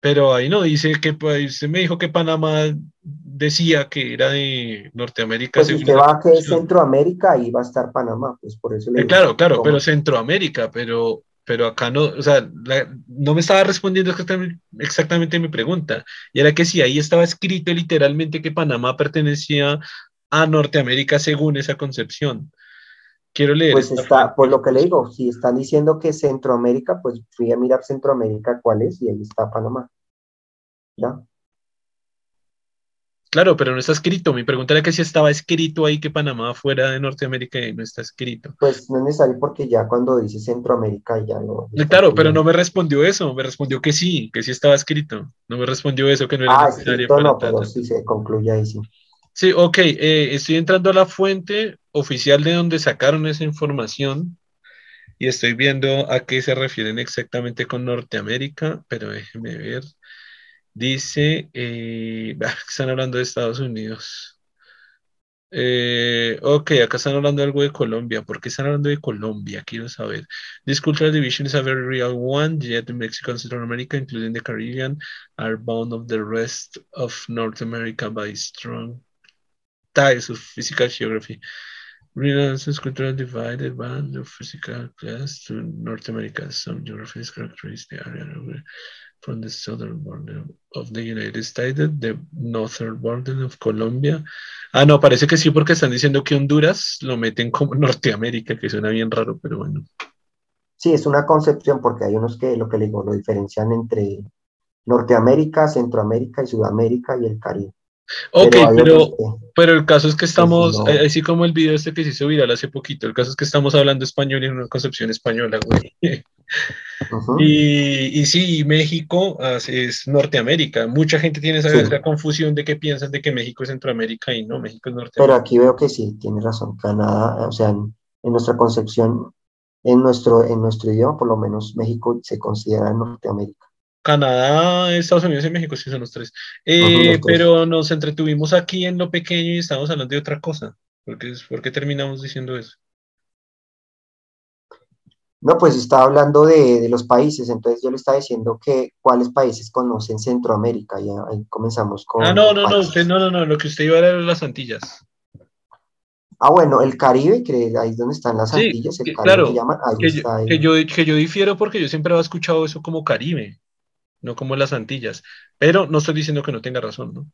S1: Pero ahí no dice que pues, me dijo que Panamá decía que era de Norteamérica.
S2: Pues si usted va a que es Centroamérica, ahí va a estar Panamá, pues por eso le
S1: eh, Claro, claro, pero Centroamérica, pero, pero acá no, o sea, no me estaba respondiendo exactamente, exactamente mi pregunta. Y era que si ahí estaba escrito literalmente que Panamá pertenecía a Norteamérica según esa concepción. Quiero leer.
S2: Pues está, por lo que le digo, si están diciendo que Centroamérica, pues fui a mirar Centroamérica cuál es y ahí está Panamá. ¿Ya?
S1: Claro, pero no está escrito. Mi pregunta era que si estaba escrito ahí que Panamá fuera de Norteamérica y no está escrito.
S2: Pues no es necesario porque ya cuando dice Centroamérica ya lo...
S1: Claro, pero no me respondió eso, me respondió que sí, que sí estaba escrito. No me respondió eso, que no era
S2: ah, necesario. Escrito, no, pero sí se concluye ahí sí.
S1: Sí, ok, eh, estoy entrando a la fuente oficial de donde sacaron esa información y estoy viendo a qué se refieren exactamente con Norteamérica, pero déjeme ver. Dice, eh, están hablando de Estados Unidos. Eh, ok, acá están hablando algo de Colombia. ¿Por qué están hablando de Colombia? Quiero saber. This cultural division is a very real one, yet Mexico and Central America, including the Caribbean, are bound of the rest of North America by strong ties of physical geography. Is cultural divided by the physical class to North America. Some geographies characterize the area from the southern border of the United States, the northern border of Colombia. Ah, no, parece que sí, porque están diciendo que Honduras lo meten como [laughs] Norteamérica, que suena bien raro, pero bueno.
S2: Sí, es una concepción, porque hay unos que lo que le digo, lo diferencian entre Norteamérica, Centroamérica y Sudamérica y el Caribe.
S1: Ok, pero, pero, el caso es que estamos, así como el video este que se hizo viral hace poquito, el caso es que estamos hablando español y en una concepción española, güey. [laughs] y, y, sí, México es Norteamérica. Mucha gente tiene esa, confusión de que piensan de que México es Centroamérica y no, México es Norteamérica.
S2: Pero aquí veo que sí, tiene razón. Canadá, o sea, en, nuestra concepción, en nuestro, en nuestro idioma, por lo menos México se considera Norteamérica.
S1: Canadá, Estados Unidos y México, sí son los tres. Eh, pero nos entretuvimos aquí en lo pequeño y estamos hablando de otra cosa. ¿Por qué, ¿Por qué terminamos diciendo eso?
S2: No, pues estaba hablando de, los países, entonces yo le estaba diciendo que cuáles países conocen Centroamérica, y ahí comenzamos con...
S1: Ah, no, no, no, usted, no, no, no, lo que usted iba a era las Antillas.
S2: Ah, bueno, el Caribe, que ahí es donde están las Antillas, el Caribe
S1: claro, que, yo, que, yo, que yo difiero porque yo siempre había escuchado eso como Caribe, no como las Antillas, pero no estoy diciendo que no tenga razón, ¿no?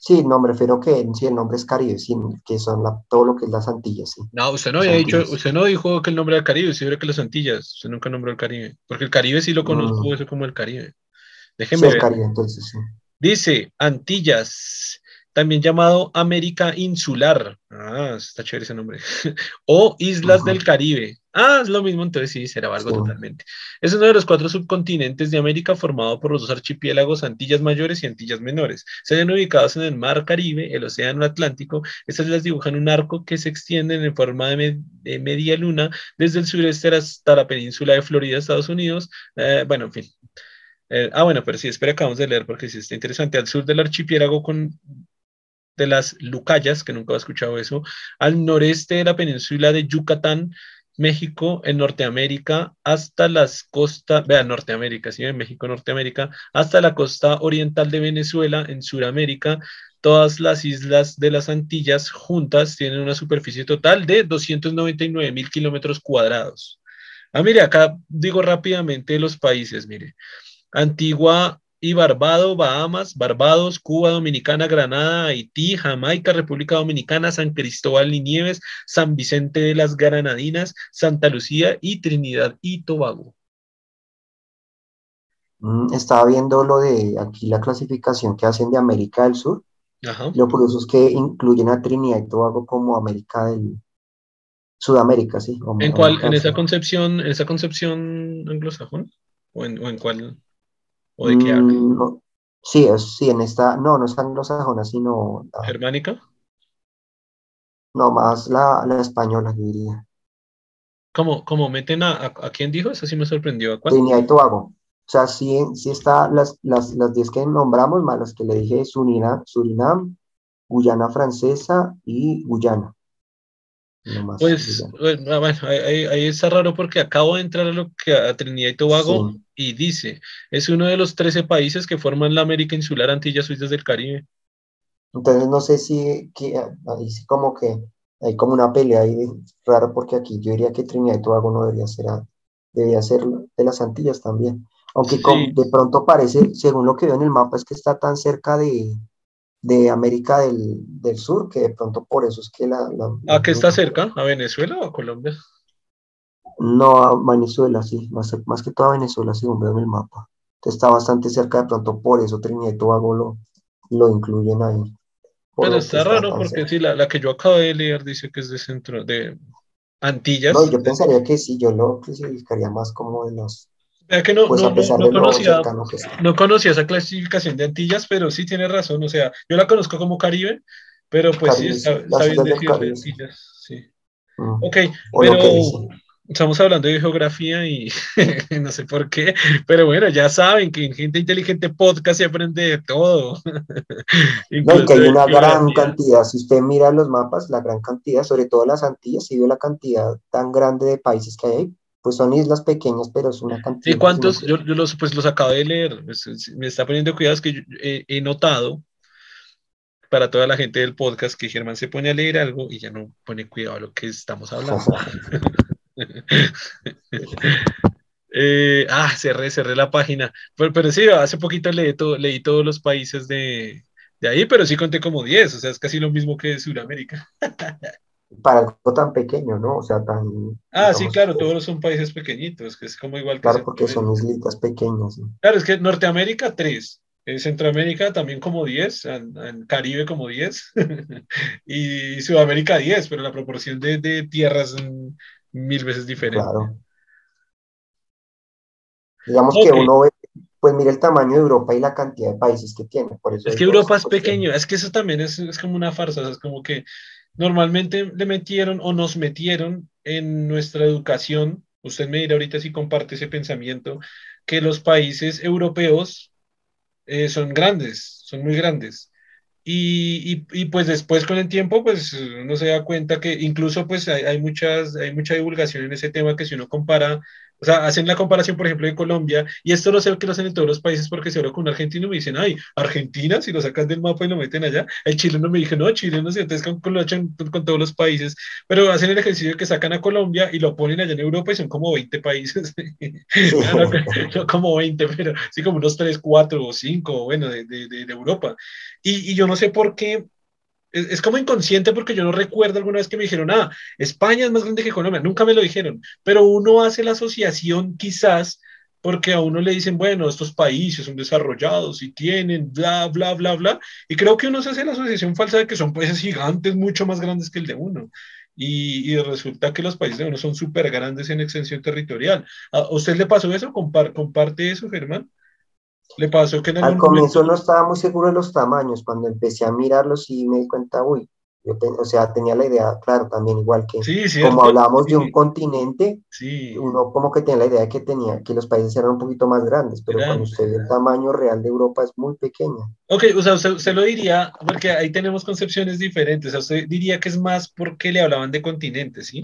S2: Sí, no, me refiero que sí, el nombre es Caribe, sí, que son todo lo que es las Antillas, sí.
S1: No, usted no había dicho, usted no dijo que el nombre era Caribe, usted dijo que las Antillas, usted nunca nombró el Caribe, porque el Caribe sí lo conozco, mm. eso como el Caribe. Déjeme
S2: sí, el Caribe, entonces sí.
S1: Dice, Antillas, también llamado América Insular. Ah, está chévere ese nombre. [laughs] o Islas del Caribe. Ah, es lo mismo, entonces sí, será algo totalmente. Es uno de los cuatro subcontinentes de América formado por los dos archipiélagos Antillas Mayores y Antillas Menores. Se hallan ubicados en el Mar Caribe, el Océano Atlántico. Estas islas dibujan un arco que se extiende en forma de, media luna desde el sureste hasta la península de Florida, Estados Unidos. Eh, bueno, en fin. Eh, ah, bueno, pero sí, espera, acabamos de leer porque sí está interesante. Al sur del archipiélago con de las Lucayas, que nunca he escuchado eso, al noreste de la península de Yucatán, México, en Norteamérica, hasta las costas, vean, Norteamérica, sí, en México, Norteamérica, hasta la costa oriental de Venezuela, en Sudamérica, todas las islas de las Antillas juntas tienen una superficie total de 299 mil kilómetros cuadrados. Ah, mire, acá digo rápidamente los países, mire. Antigua y Barbado, Bahamas, Barbados, Cuba, Dominicana, Granada, Haití, Jamaica, República Dominicana, San Cristóbal y Nieves, San Vicente de las Granadinas, Santa Lucía y Trinidad y Tobago.
S2: Mm, estaba viendo lo de aquí la clasificación que hacen de América del Sur. Lo curioso es que incluyen a Trinidad y Tobago como América del Sudamérica, sí.
S1: ¿En cuál? ¿En esa concepción, en esa concepción en, o en cuál? ¿O de qué habla?
S2: Mm, sí, sí, en esta, no, no es anglosajona, sino...
S1: ¿Germánica?
S2: No, más la, la española, diría.
S1: ¿Cómo, cómo meten a, a, quién dijo? Eso sí me sorprendió.
S2: ¿A Trinidad y Tobago. O sea, sí, sí está las, las, las 10 que nombramos, más las que le dije, Surinam, Surinam, Guyana Francesa y Guyana.
S1: Pues, bueno, ahí, está raro porque acabo de entrar a lo que a Trinidad y Tobago y dice, es uno de los 13 países que forman la América Insular Antillas Suizas del Caribe.
S2: Entonces no sé si que, ahí sí como que hay como una pelea ahí raro porque aquí yo diría que Trinidad y Tobago no debería ser, debería ser de las Antillas también. Aunque de pronto parece, según lo que veo en el mapa, es que está tan cerca de, de América del, del, Sur que de pronto por eso es que la...
S1: ¿A qué está cerca? ¿A Venezuela o a Colombia?
S2: No, a Venezuela, sí, más, más que todo a Venezuela, según veo en el mapa. Está bastante cerca, de pronto por eso Trinidad y Tobago lo, lo incluyen ahí.
S1: Pero está raro porque sí, la, la, que yo acabo de leer dice que es de centro, de Antillas.
S2: No, yo pensaría que sí, yo lo clasificaría más como de los...
S1: que no, pues no, no, conocía, no conocía esa clasificación de Antillas, pero sí tiene razón, o sea, yo la conozco como Caribe, pero pues sí, está, está bien decir de Antillas, sí. Mm. Ok, pero... Estamos hablando de geografía y [laughs] no sé por qué, pero bueno, ya saben que en Gente Inteligente Podcast se aprende de todo. [laughs]
S2: no, que hay una gran cantidad, si usted mira los mapas, la gran cantidad, sobre todo las Antillas, si ve la cantidad tan grande de países que hay, pues son islas pequeñas, pero es una cantidad.
S1: ¿Y cuántos? Yo, yo, los, pues los acabo de leer, me está poniendo cuidado, es que he notado para toda la gente del podcast que Germán se pone a leer algo y ya no pone cuidado a lo que estamos hablando. [laughs] Eh, ah, cerré, cerré la página. Pero, pero sí, hace poquito leí, leí todos los países de, ahí, pero sí conté como 10, o sea, es casi lo mismo que Sudamérica. [laughs]
S2: Para algo tan pequeño, ¿no? O sea, tan...
S1: Ah, sí, claro, todos son países pequeñitos, que es como igual que...
S2: Claro, porque son islitas pequeñas.
S1: Claro, es que Norteamérica 3, en Centroamérica también como 10, en, Caribe como 10, [laughs] y Sudamérica 10, pero la proporción de, de tierras mil veces diferente. Claro.
S2: Digamos que uno ve, pues mira el tamaño de Europa y la cantidad de países que tiene. Por eso
S1: es que Europa es pequeño, es que eso también es, es como una farsa, es como que normalmente le metieron o nos metieron en nuestra educación usted me dirá ahorita si comparte ese pensamiento, que los países europeos eh, son grandes, son muy grandes. Y, y, pues después con el tiempo, pues uno se da cuenta que incluso pues hay, hay, muchas, hay mucha divulgación en ese tema que si uno compara o sea, hacen la comparación, por ejemplo, de Colombia, y esto lo sé que lo hacen en todos los países porque se habla con un argentino y me dicen, ay, Argentina, si lo sacas del mapa y lo meten allá, el chileno me dice, no, chileno, no sé, entonces con, lo hacen con todos los países, pero hacen el ejercicio que sacan a Colombia y lo ponen allá en Europa y son como 20 países, [laughs] no, [laughs] [laughs] como 20, pero sí como unos 3, 4 o 5, bueno, de, de, de Europa. Y, y yo no sé por qué es, como inconsciente porque yo no recuerdo alguna vez que me dijeron, ah, España es más grande que Colombia, nunca me lo dijeron, pero uno hace la asociación quizás porque a uno le dicen, bueno, estos países son desarrollados y tienen bla, bla, bla, bla, y creo que uno se hace la asociación falsa de que son países gigantes mucho más grandes que el de uno. Y, resulta que los países de uno son súper grandes en extensión territorial. ¿A usted le pasó eso? ¿Comparte eso, Germán? Le pasó que
S2: Al comienzo no estaba muy seguro de los tamaños, cuando empecé a mirarlos y me di cuenta, uy, o sea, tenía la idea, claro, también igual que como hablábamos de un continente, uno como que tenía la idea de que tenía que los países eran un poquito más grandes, pero cuando usted ve el tamaño real de Europa es muy pequeño.
S1: Ok, o sea, usted, lo diría, porque ahí tenemos concepciones diferentes, o sea, usted diría que es más porque le hablaban de continentes, ¿sí?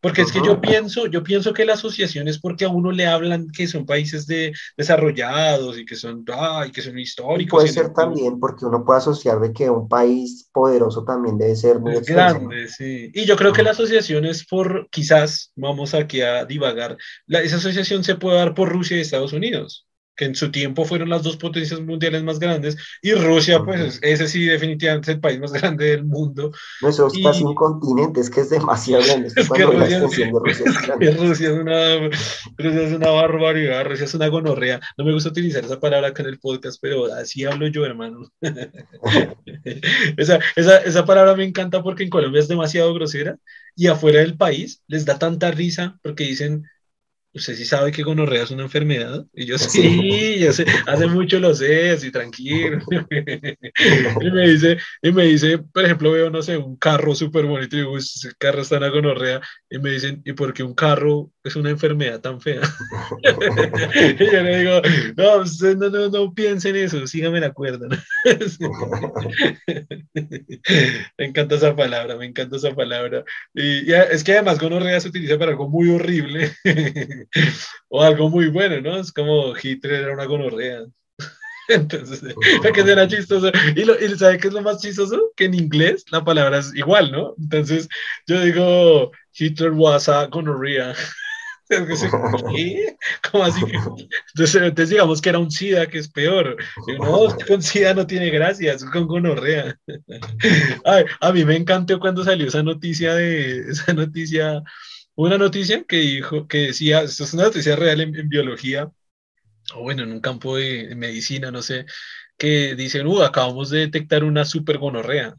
S1: Porque es que yo pienso, yo pienso que la asociación es porque a uno le hablan que son países de, desarrollados y que son, ay, que son históricos.
S2: puede ser también porque uno puede asociar de que un país poderoso también debe ser muy
S1: grande, sí. Y yo creo que la asociación es por, quizás, vamos aquí a divagar, la, esa asociación se puede dar por Rusia y Estados Unidos que en su tiempo fueron las dos potencias mundiales más grandes, y Rusia, pues ese sí definitivamente es el país más grande del mundo.
S2: No, eso es casi un continente, es que es demasiado grande.
S1: Es, que [laughs] Rusia, [laughs] Rusia, es una, Rusia es una barbaridad, Rusia es una gonorrea. No me gusta utilizar esa palabra acá en el podcast, pero así hablo yo, hermano. [laughs] esa, esa, esa palabra me encanta porque en Colombia es demasiado grosera y afuera del país les da tanta risa porque dicen ¿Usted sí sabe que gonorrea es una enfermedad? Y yo sí, yo sé, hace mucho lo sé, así tranquilo. [laughs] [laughs] y me dice, y me dice, por ejemplo, veo, no sé, un carro súper bonito y digo, ese carro está en la gonorrea. Y me dicen, ¿y por qué un carro es una enfermedad tan fea? [laughs] y yo le digo, no, usted no, no, no piensen eso, síganme la cuerda. me encanta esa palabra, me encanta esa palabra. Y, y es que además gonorrea se utiliza para algo muy horrible. [laughs] o algo muy bueno, ¿no? Es como Hitler era una gonorrea. [laughs] Entonces, que será chistoso. Y, lo, y ¿sabe qué es lo más chistoso? Que en inglés la palabra es igual, ¿no? Entonces, yo digo, Hitler was a gonorrhea. [laughs] ¿Cómo así? Entonces, digamos que era un SIDA, que es peor. No, con SIDA no tiene gracia, es con gonorrea. Ay, a mí me encantó cuando salió esa noticia de esa noticia una noticia que dijo, que decía, esto es una noticia real en, biología, o bueno, en un campo de, medicina, no sé, que dicen, uh, acabamos de detectar una supergonorrea.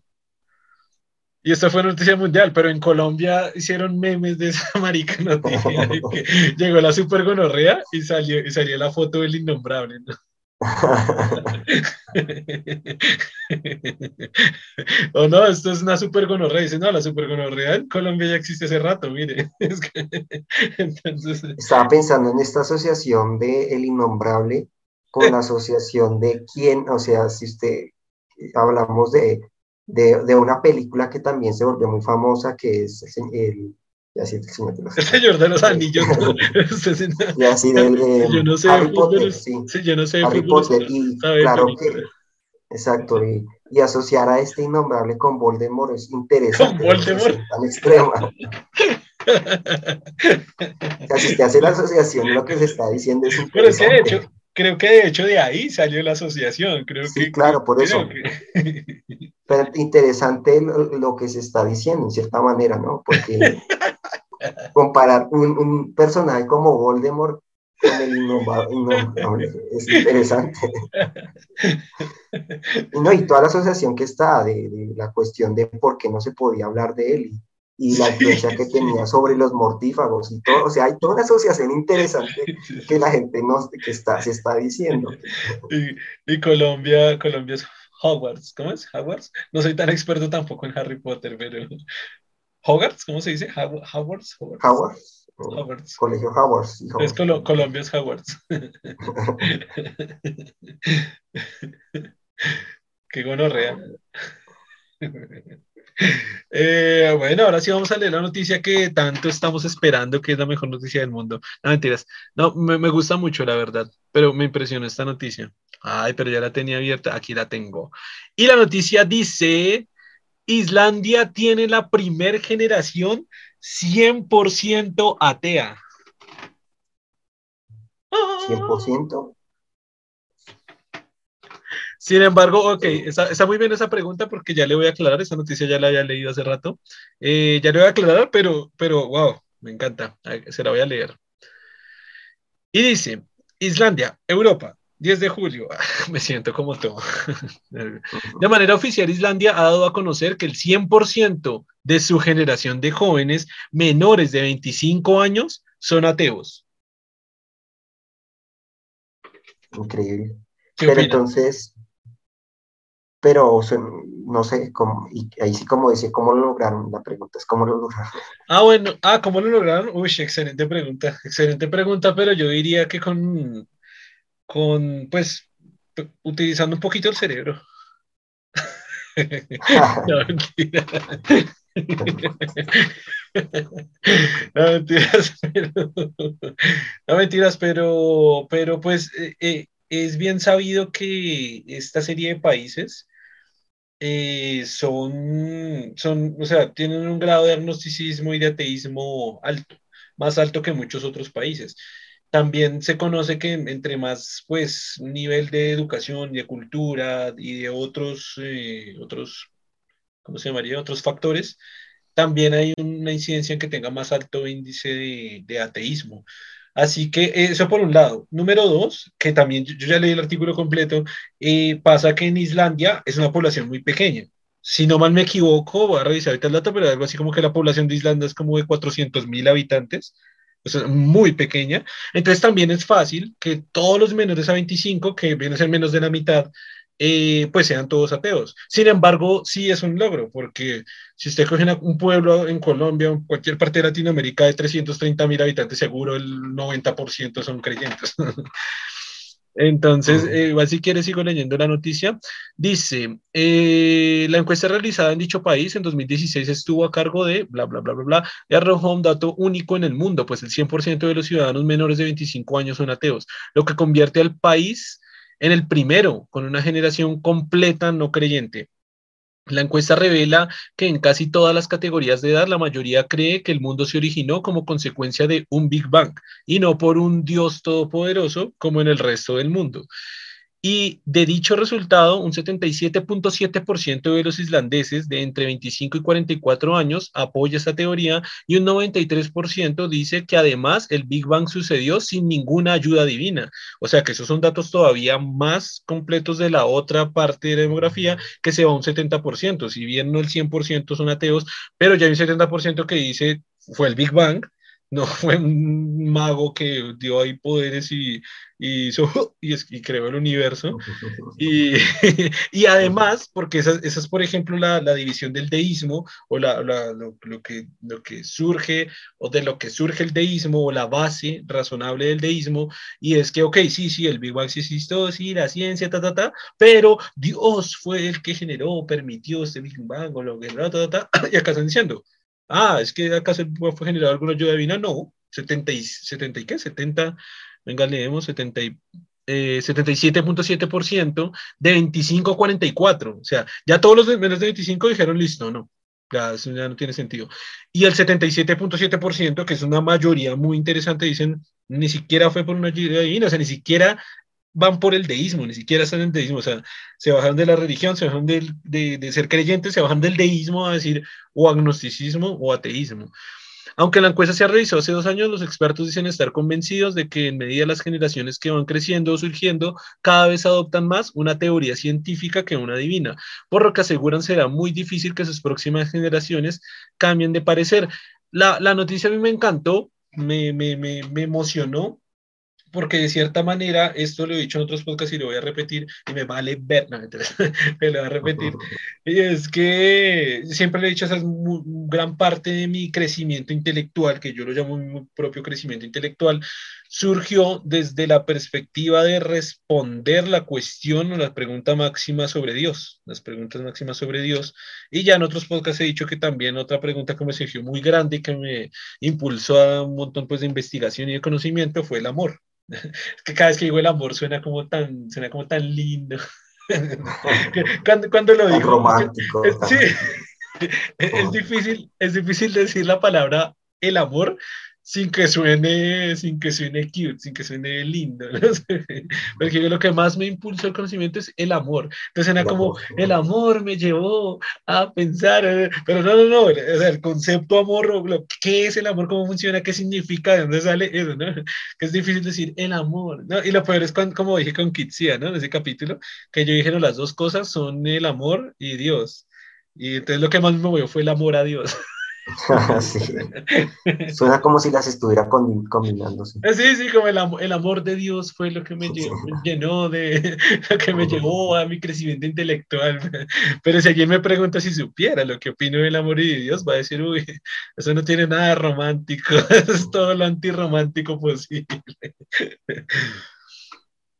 S1: Y esta fue noticia mundial, pero en Colombia hicieron memes de esa [laughs] marica noticia, que [laughs] llegó la supergonorrea y salió, y salió la foto del innombrable, ¿no? O no, esto es una super gonorrea. Dice, no, la super gonorrea en Colombia ya existe hace rato, mire. [laughs]
S2: Entonces... Estaba pensando en esta asociación de El Innombrable con la asociación de quién, o sea, si usted hablamos de, de, de una película que también se volvió muy famosa, que es el,
S1: el señor de los Anillos.
S2: y así del
S1: yo no sé
S2: Harry Potter, sí. Yo no sé Harry Potter, y claro que, exacto, y, y, asociar a este innombrable con Voldemort es interesante.
S1: Con Voldemort.
S2: Tan extrema. o sea, si usted hace la asociación, lo que se está diciendo es
S1: Pero es que de hecho, creo que de hecho de ahí salió la asociación. Creo
S2: sí, claro, por eso. [laughs] Pero interesante lo, lo, que se está diciendo, en cierta manera, ¿no? Porque [laughs] comparar un, personaje como Voldemort con el innombrable es interesante. y, no, y toda la asociación que está de, la cuestión de por qué no se podía hablar de él y, la influencia que tenía sobre los mortífagos y todo, o sea, hay toda una asociación interesante que la gente no, que está, se está diciendo.
S1: Y, y Colombia, Colombia es Hogwarts, ¿cómo es? Hogwarts. No soy tan experto tampoco en Harry Potter, pero [laughs] Hogwarts, ¿cómo se dice? Hogwarts.
S2: Hogwarts. Colegio Howard.
S1: Es Colombia es Howard. [laughs] [laughs] Qué gonorrea. Eh, bueno, ahora sí vamos a leer la noticia que tanto estamos esperando, que es la mejor noticia del mundo. No, mentiras. No, me, me, gusta mucho, la verdad, pero me impresionó esta noticia. Ay, pero ya la tenía abierta, aquí la tengo. Y la noticia dice, Islandia tiene la primer generación 100% atea.
S2: 100%.
S1: Sin embargo, ok, está, muy bien esa pregunta porque ya le voy a aclarar, esa noticia ya la había leído hace rato. Eh, ya le voy a aclarar, pero, pero, wow, me encanta, se la voy a leer. Y dice, Islandia, Europa, 10 de julio, [laughs] me siento como todo. De manera oficial, Islandia ha dado a conocer que el 100% de su generación de jóvenes menores de 25 años son ateos.
S2: Increíble. Pero entonces, pero no sé, cómo, y ahí sí como dice, ¿cómo lo lograron? La pregunta es ¿cómo lo lograron?
S1: Ah, bueno, ah, ¿cómo lo lograron? Uy, excelente pregunta, excelente pregunta, pero yo diría que con, con pues, utilizando un poquito el cerebro. [laughs] no, mentira. no mentiras, pero, no mentiras, pero, pero pues eh, eh, es bien sabido que esta serie de países eh, son, son, o sea, tienen un grado de agnosticismo y de ateísmo alto, más alto que muchos otros países. También se conoce que entre más, pues, nivel de educación de cultura y de otros, eh, otros, ¿cómo se llamaría? Otros factores, también hay una incidencia en que tenga más alto índice de, de ateísmo. Así que eso por un lado. Número dos, que también yo, ya leí el artículo completo, eh, pasa que en Islandia es una población muy pequeña. Si no mal me equivoco, voy a revisar ahorita el dato, pero algo así como que la población de Islandia es como de 400 mil habitantes, o sea, muy pequeña. Entonces también es fácil que todos los menores a 25, que vienen a ser menos de la mitad, eh, pues sean todos ateos. Sin embargo, sí es un logro, porque si usted coge un pueblo en Colombia en cualquier parte de Latinoamérica de 330 mil habitantes, seguro el 90% son creyentes. [laughs] Entonces, eh, igual si quiere sigo leyendo la noticia. Dice, eh, la encuesta realizada en dicho país en 2016 estuvo a cargo de bla, bla, bla, bla, bla, y arrojó un dato único en el mundo, pues el 100% de los ciudadanos menores de 25 años son ateos, lo que convierte al país en el primero, con una generación completa no creyente. La encuesta revela que en casi todas las categorías de edad la mayoría cree que el mundo se originó como consecuencia de un Big Bang y no por un Dios todopoderoso como en el resto del mundo. Y de dicho resultado, un 77.7% de los islandeses de entre 25 y 44 años apoya esta teoría y un 93% dice que además el Big Bang sucedió sin ninguna ayuda divina. O sea que esos son datos todavía más completos de la otra parte de la demografía que se va a un 70%. Si bien no el 100% son ateos, pero ya hay un 70% que dice fue el Big Bang no fue un mago que dio ahí poderes y, hizo [laughs] y, creó el universo. Y, [laughs] y además, porque esa, esa, es, por ejemplo, la, la división del deísmo o la, la, lo, lo, que, lo que surge o de lo que surge el deísmo o la base razonable del deísmo. Y es que, ok, sí, sí, el Big Bang sí existió, sí, la ciencia, ta, ta, ta, pero Dios fue el que generó, permitió este Big Bang o lo que, ta, ta, ta, [coughs] y acá están diciendo Ah, es que acá se fue generado alguna ayuda divina. No, 70 y, 70 y qué, 70, venga, leemos, 70 y, eh, 77.7% de 25 a 44. O sea, ya todos los de menos de 25 dijeron listo, no. Ya, ya no tiene sentido. Y el 77.7%, que es una mayoría muy interesante, dicen, ni siquiera fue por una ayuda divina, o sea, ni siquiera van por el deísmo, ni siquiera están en deísmo, o sea, se bajan de la religión, se bajan de, de, ser creyentes, se bajan del deísmo a decir o agnosticismo o ateísmo. Aunque la encuesta se realizó hace dos años, los expertos dicen estar convencidos de que en medida las generaciones que van creciendo o surgiendo, cada vez adoptan más una teoría científica que una divina, por lo que aseguran será muy difícil que sus próximas generaciones cambien de parecer. La, la noticia a mí me encantó, me, me, me, me emocionó, porque de cierta manera, esto lo he dicho en otros podcasts y lo voy a repetir, y me vale ver, no, [laughs] me lo voy a repetir, [laughs] y es que siempre le he dicho, esa es gran parte de mi crecimiento intelectual, que yo lo llamo mi propio crecimiento intelectual, surgió desde la perspectiva de responder la cuestión o la pregunta máxima sobre Dios, las preguntas máximas sobre Dios, y ya en otros podcasts he dicho que también otra pregunta que me surgió muy grande y que me impulsó a un montón pues, de investigación y de conocimiento fue el amor. [laughs] que cada vez que digo el amor suena como tan, suena como tan lindo. [laughs] cuando, cuando lo digo.
S2: Romántico.
S1: Es, [laughs] sí, es, difícil, es difícil decir la palabra el amor sin que suene, sin que suene cute, sin que suene lindo. [laughs] Porque lo que más me impulsó el conocimiento es el amor. Entonces era como, el amor me llevó a pensar, eh, pero no, no, no, o sea, el concepto amor, ¿qué es el amor? ¿Cómo funciona? ¿Qué significa? ¿De dónde sale eso? ¿no? [laughs] Que es difícil decir el amor, ¿no? Y lo peor es cuando, como dije con Kitsia, ¿no? En ese capítulo, que yo dije, no, las dos cosas son el amor y Dios. Y entonces lo que más me movió fue el amor a Dios. [laughs] [laughs]
S2: sí. Suena como si las estuviera combinándose.
S1: Eh, sí, sí, como el, el, amor de Dios fue lo que me, llenó, de [laughs] lo que me llevó a mi crecimiento intelectual. [laughs] Pero si alguien me pregunta si supiera lo que opino del amor y de Dios, va a decir, uy, eso no tiene nada romántico, es todo lo antirromántico posible.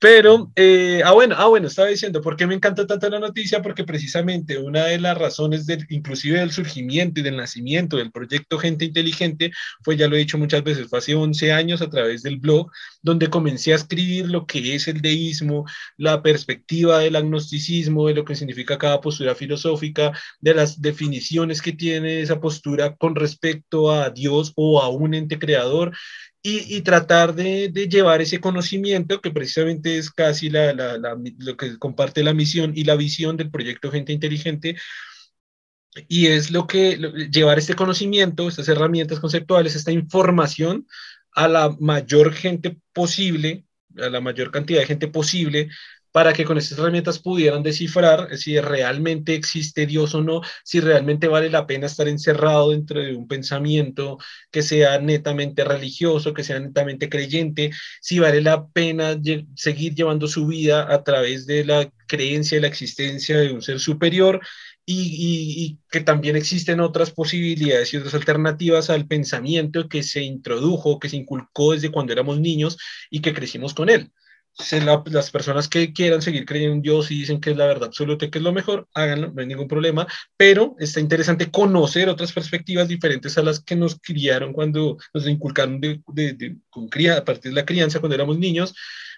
S1: Pero, eh, ah, bueno, ah, bueno, estaba diciendo, ¿por qué me encanta tanto la noticia? Porque precisamente una de las razones, del, inclusive del surgimiento y del nacimiento del proyecto Gente Inteligente, fue, ya lo he dicho muchas veces, fue hace 11 años a través del blog, donde comencé a escribir lo que es el deísmo, la perspectiva del agnosticismo, de lo que significa cada postura filosófica, de las definiciones que tiene esa postura con respecto a Dios o a un ente creador y, tratar de, llevar ese conocimiento, que precisamente es casi la, lo que comparte la misión y la visión del proyecto Gente Inteligente, y es lo que llevar este conocimiento, estas herramientas conceptuales, esta información a la mayor gente posible, a la mayor cantidad de gente posible, para que con estas herramientas pudieran descifrar si realmente existe Dios o no, si realmente vale la pena estar encerrado dentro de un pensamiento que sea netamente religioso, que sea netamente creyente, si vale la pena seguir llevando su vida a través de la creencia de la existencia de un ser superior y, y, que también existen otras posibilidades y otras alternativas al pensamiento que se introdujo, que se inculcó desde cuando éramos niños y que crecimos con él las personas que quieran seguir creyendo en Dios y dicen que es la verdad absoluta, que es lo mejor, háganlo, no hay ningún problema, pero está interesante conocer otras perspectivas diferentes a las que nos criaron cuando nos inculcaron de, de, con cría, a partir de la crianza, cuando éramos niños,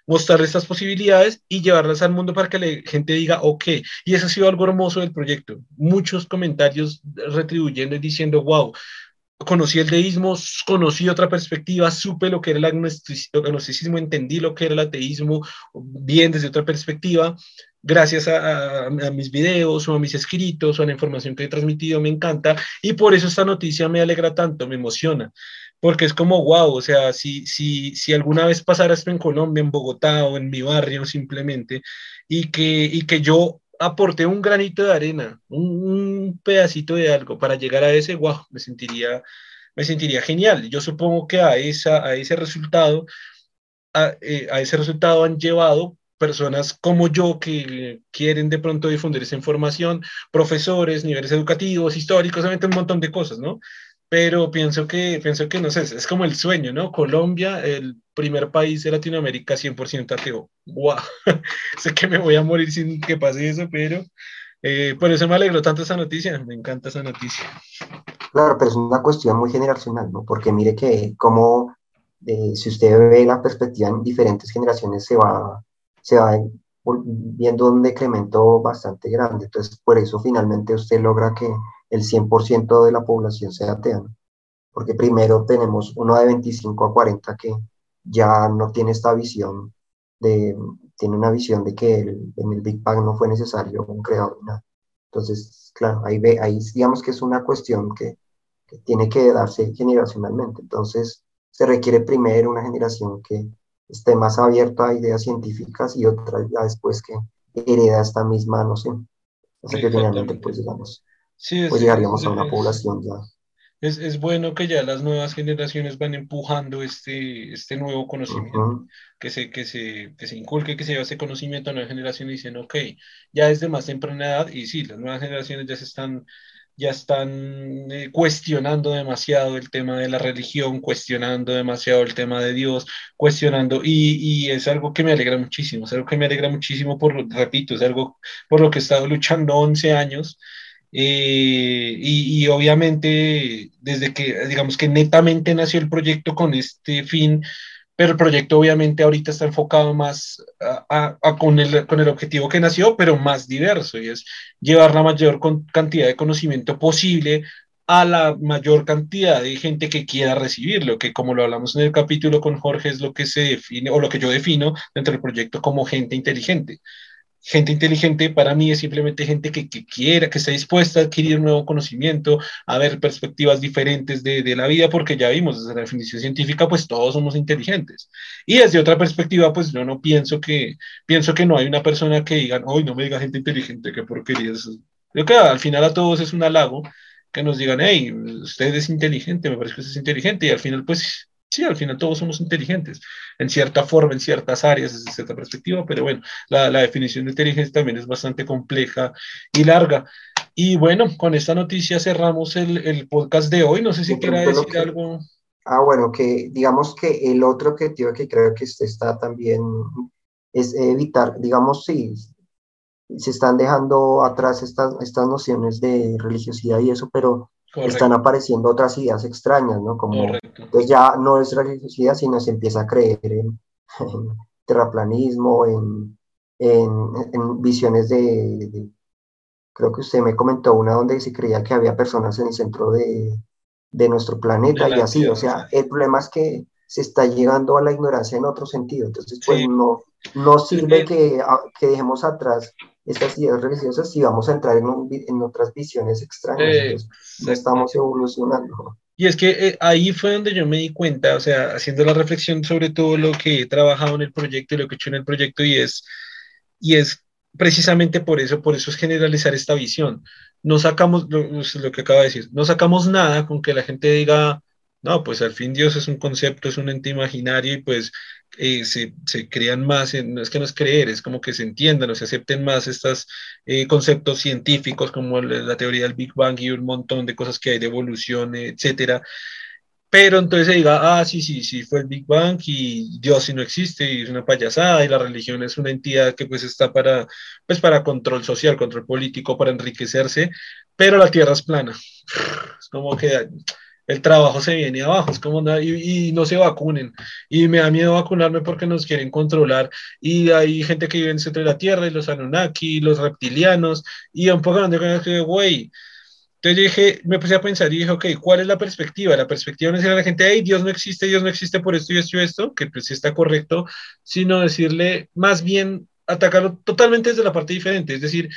S1: mostrar estas posibilidades y llevarlas al mundo para que la gente diga, ok, y eso ha sido algo hermoso del proyecto. Muchos comentarios retribuyendo y diciendo, wow, conocí el deísmo, conocí otra perspectiva, supe lo que era el agnosticismo, entendí lo que era el ateísmo bien desde otra perspectiva, gracias a, mis videos o a mis escritos o a la información que he transmitido, me encanta. Y por eso esta noticia me alegra tanto, me emociona, porque es como, wow, o sea, si, si, si alguna vez pasara esto en Colombia, en Bogotá o en mi barrio simplemente, y que, y que yo aporté un granito de arena, un, pedacito de algo para llegar a ese, wow, me sentiría, me sentiría genial. Yo supongo que a, esa, a ese resultado, a, eh, a ese resultado han llevado personas como yo que quieren de pronto difundir esa información, profesores, niveles educativos, históricos, un montón de cosas, ¿no? Pero pienso que, pienso que, no sé, es como el sueño, ¿no? Colombia, el primer país de Latinoamérica 100% ateo. ¡Wow! [laughs] sé que me voy a morir sin que pase eso, pero eh, por eso me alegro tanto esa noticia, me encanta esa noticia.
S2: Claro, pero es una cuestión muy generacional, ¿no? Porque mire que como, eh, si usted ve la perspectiva en diferentes generaciones, se va, se va viendo un decremento bastante grande. Entonces, por eso finalmente usted logra que el 100% de la población sea atea, porque primero tenemos uno de 25 a 40 que ya no tiene esta visión, de, tiene una visión de que en el Big Bang no fue necesario un creador. Entonces, claro, ahí, ve, ahí digamos que es una cuestión que tiene que darse generacionalmente. Entonces, se requiere primero una generación que esté más abierta a ideas científicas y otra ya después que hereda esta misma noción. Así que finalmente, pues digamos, pues llegaríamos a una población ya.
S1: es, es, bueno que ya las nuevas generaciones van empujando este, este nuevo conocimiento, que, se, que, se, que se inculque, que se lleve ese conocimiento a nueva generación y dicen, ok, ya desde más temprana edad, y sí, las nuevas generaciones ya se están, ya están eh, cuestionando demasiado el tema de la religión, cuestionando demasiado el tema de Dios, cuestionando, y, es algo que me alegra muchísimo, es algo que me alegra muchísimo por, repito, es algo por lo que he estado luchando 11 años eh, y, obviamente, desde que, digamos que netamente nació el proyecto con este fin, pero el proyecto obviamente ahorita está enfocado más a, con, el, con el objetivo que nació, pero más diverso, y es llevar la mayor cantidad de conocimiento posible a la mayor cantidad de gente que quiera recibirlo, que como lo hablamos en el capítulo con Jorge, es lo que se define, o lo que yo defino dentro del proyecto como gente inteligente gente inteligente para mí es simplemente gente que, quiera, que esté dispuesta a adquirir nuevo conocimiento, a ver perspectivas diferentes de, de, la vida, porque ya vimos desde la definición científica, pues todos somos inteligentes. Y desde otra perspectiva, pues yo no pienso que, pienso que no hay una persona que diga, hoy no me diga gente inteligente, qué porquería. Yo creo que al final a todos es un halago que nos digan, hey, usted es inteligente, me parece que usted es inteligente, y al final, pues sí, al final todos somos inteligentes, en cierta forma, en ciertas áreas, desde cierta perspectiva, pero bueno, la, la, definición de inteligencia también es bastante compleja y larga. Y bueno, con esta noticia cerramos el, el podcast de hoy. No sé si quiera decir algo.
S2: Ah, bueno, que digamos que el otro objetivo que creo que está también es evitar, digamos, si se están dejando atrás estas, estas nociones de religiosidad y eso, pero están apareciendo otras ideas extrañas, ¿no? Como, entonces ya no es religiosidad, sino se empieza a creer en, terraplanismo, en, en, visiones de, creo que usted me comentó una donde se creía que había personas en el centro de, de nuestro planeta y así, o sea, el problema es que se está llegando a la ignorancia en otro sentido, entonces pues no, no sirve que, que dejemos atrás estas ideas religiosas y vamos a entrar en, en otras visiones extrañas. no estamos evolucionando.
S1: Y es que eh, ahí fue donde yo me di cuenta, o sea, haciendo la reflexión sobre todo lo que he trabajado en el proyecto y lo que he hecho en el proyecto, y es, y es precisamente por eso, por eso es generalizar esta visión. No sacamos, lo, lo que acaba de decir, no sacamos nada con que la gente diga, no, pues al fin Dios es un concepto, es un ente imaginario y pues eh, se, se, crean más, no es que no es creer, es como que se entiendan o se acepten más estos eh, conceptos científicos como la, teoría del Big Bang y un montón de cosas que hay de evolución, etcétera. Pero entonces se diga, ah, sí, sí, sí, fue el Big Bang y Dios sí no existe y es una payasada y la religión es una entidad que pues está para, pues para control social, control político, para enriquecerse, pero la Tierra es plana. [laughs] Es como que el trabajo se viene abajo, es como y, y, no se vacunen. Y me da miedo vacunarme porque nos quieren controlar. Y hay gente que vive en el centro de la Tierra, y los Anunnaki, los reptilianos, y un poco de güey. Entonces yo dije, me puse a pensar y dije, ok, ¿cuál es la perspectiva? La perspectiva no es decirle a la gente, hey, Dios no existe, Dios no existe por esto y esto y esto, que pues sí está correcto, sino decirle, más bien, atacarlo totalmente desde la parte diferente, es decir,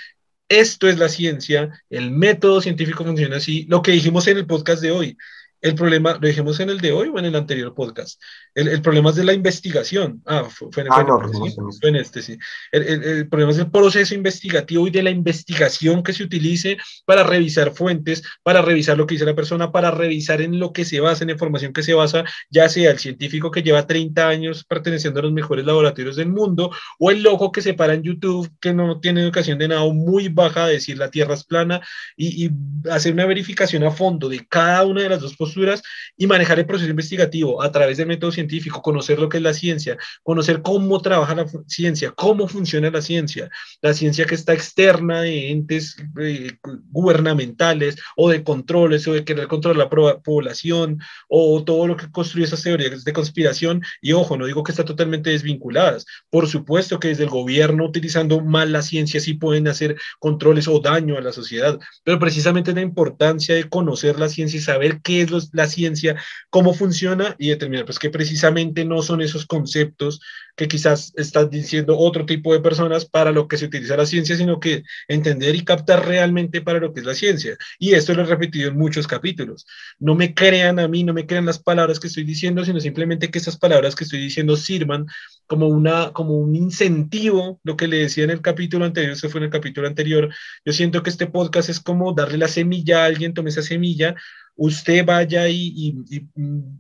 S1: esto es la ciencia, el método científico funciona así, lo que dijimos en el podcast de hoy. El problema, lo dijimos en el de hoy o en el anterior podcast. El, el problema es de la investigación. Ah, fue, en, ah, no, este, ¿sí? fue en este, sí. El, el, el, problema es del proceso investigativo y de la investigación que se utilice para revisar fuentes, para revisar lo que dice la persona, para revisar en lo que se basa, en la información que se basa, ya sea el científico que lleva 30 años perteneciendo a los mejores laboratorios del mundo o el loco que se para en YouTube que no tiene educación de nada muy baja de decir la Tierra es plana y, y hacer una verificación a fondo de cada una de las dos posturas y manejar el proceso investigativo a través del método científico, conocer lo que es la ciencia, conocer cómo trabaja la ciencia, cómo funciona la ciencia, la ciencia que está externa de entes eh, gubernamentales o de controles o de querer controlar la población o todo lo que construye esas teorías de conspiración. Y ojo, no digo que están totalmente desvinculadas. Por supuesto que desde el gobierno utilizando mal la ciencia sí pueden hacer controles o daño a la sociedad, pero precisamente la importancia de conocer la ciencia y saber qué es lo la ciencia, cómo funciona y determinar pues que precisamente no son esos conceptos que quizás están diciendo otro tipo de personas para lo que se utiliza la ciencia, sino que entender y captar realmente para lo que es la ciencia. Y esto lo he repetido en muchos capítulos. No me crean a mí, no me crean las palabras que estoy diciendo, sino simplemente que esas palabras que estoy diciendo sirvan como, una, como un incentivo, lo que le decía en el capítulo anterior, eso fue en el capítulo anterior, yo siento que este podcast es como darle la semilla a alguien, tome esa semilla, usted vaya y,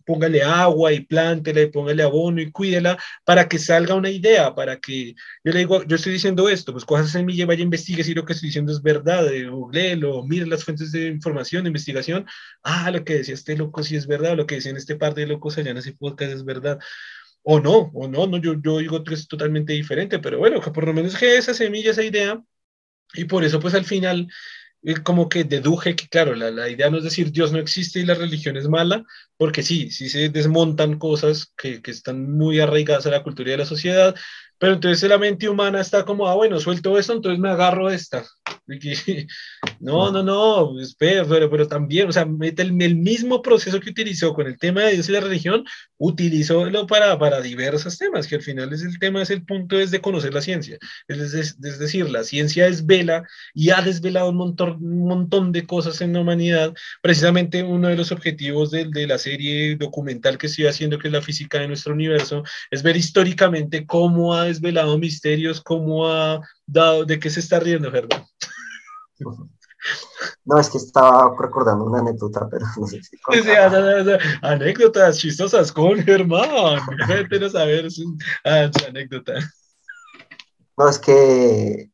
S1: póngale agua y plántela y póngale abono y cuídela para que salga una idea, para que yo le digo, yo estoy diciendo esto, pues coja esa semilla, vaya, investigue si lo que estoy diciendo es verdad, eh, lo mire las fuentes de información, de investigación, ah, lo que decía este loco sí es verdad, lo que decían este par de locos allá en ese podcast es verdad. O no, o no, no yo, yo digo que es totalmente diferente, pero bueno, que por lo menos que esa semilla, esa idea, y por eso pues al final como que deduje que, claro, la, la, idea no es decir Dios no existe y la religión es mala, porque sí, sí se desmontan cosas que, que están muy arraigadas a la cultura y a la sociedad, pero entonces la mente humana está como, ah, bueno, suelto esto, entonces me agarro esta. [laughs] No, no, no, espera, pero, pero también, o sea, el, el, mismo proceso que utilizó con el tema de Dios y la religión, utilizólo para, para diversos temas, que al final es el tema, es el punto es de conocer la ciencia. Es, es, es decir, la ciencia desvela y ha desvelado un montón, un montón de cosas en la humanidad. Precisamente uno de los objetivos de, de la serie documental que estoy haciendo, que es la física de nuestro universo, es ver históricamente cómo ha desvelado misterios, cómo ha dado, de qué se está riendo, Germán. [laughs]
S2: No, es que estaba recordando una anécdota, pero no sé si.
S1: anécdotas chistosas con Germán. [laughs] a saber su, ah, su anécdota.
S2: No, es que,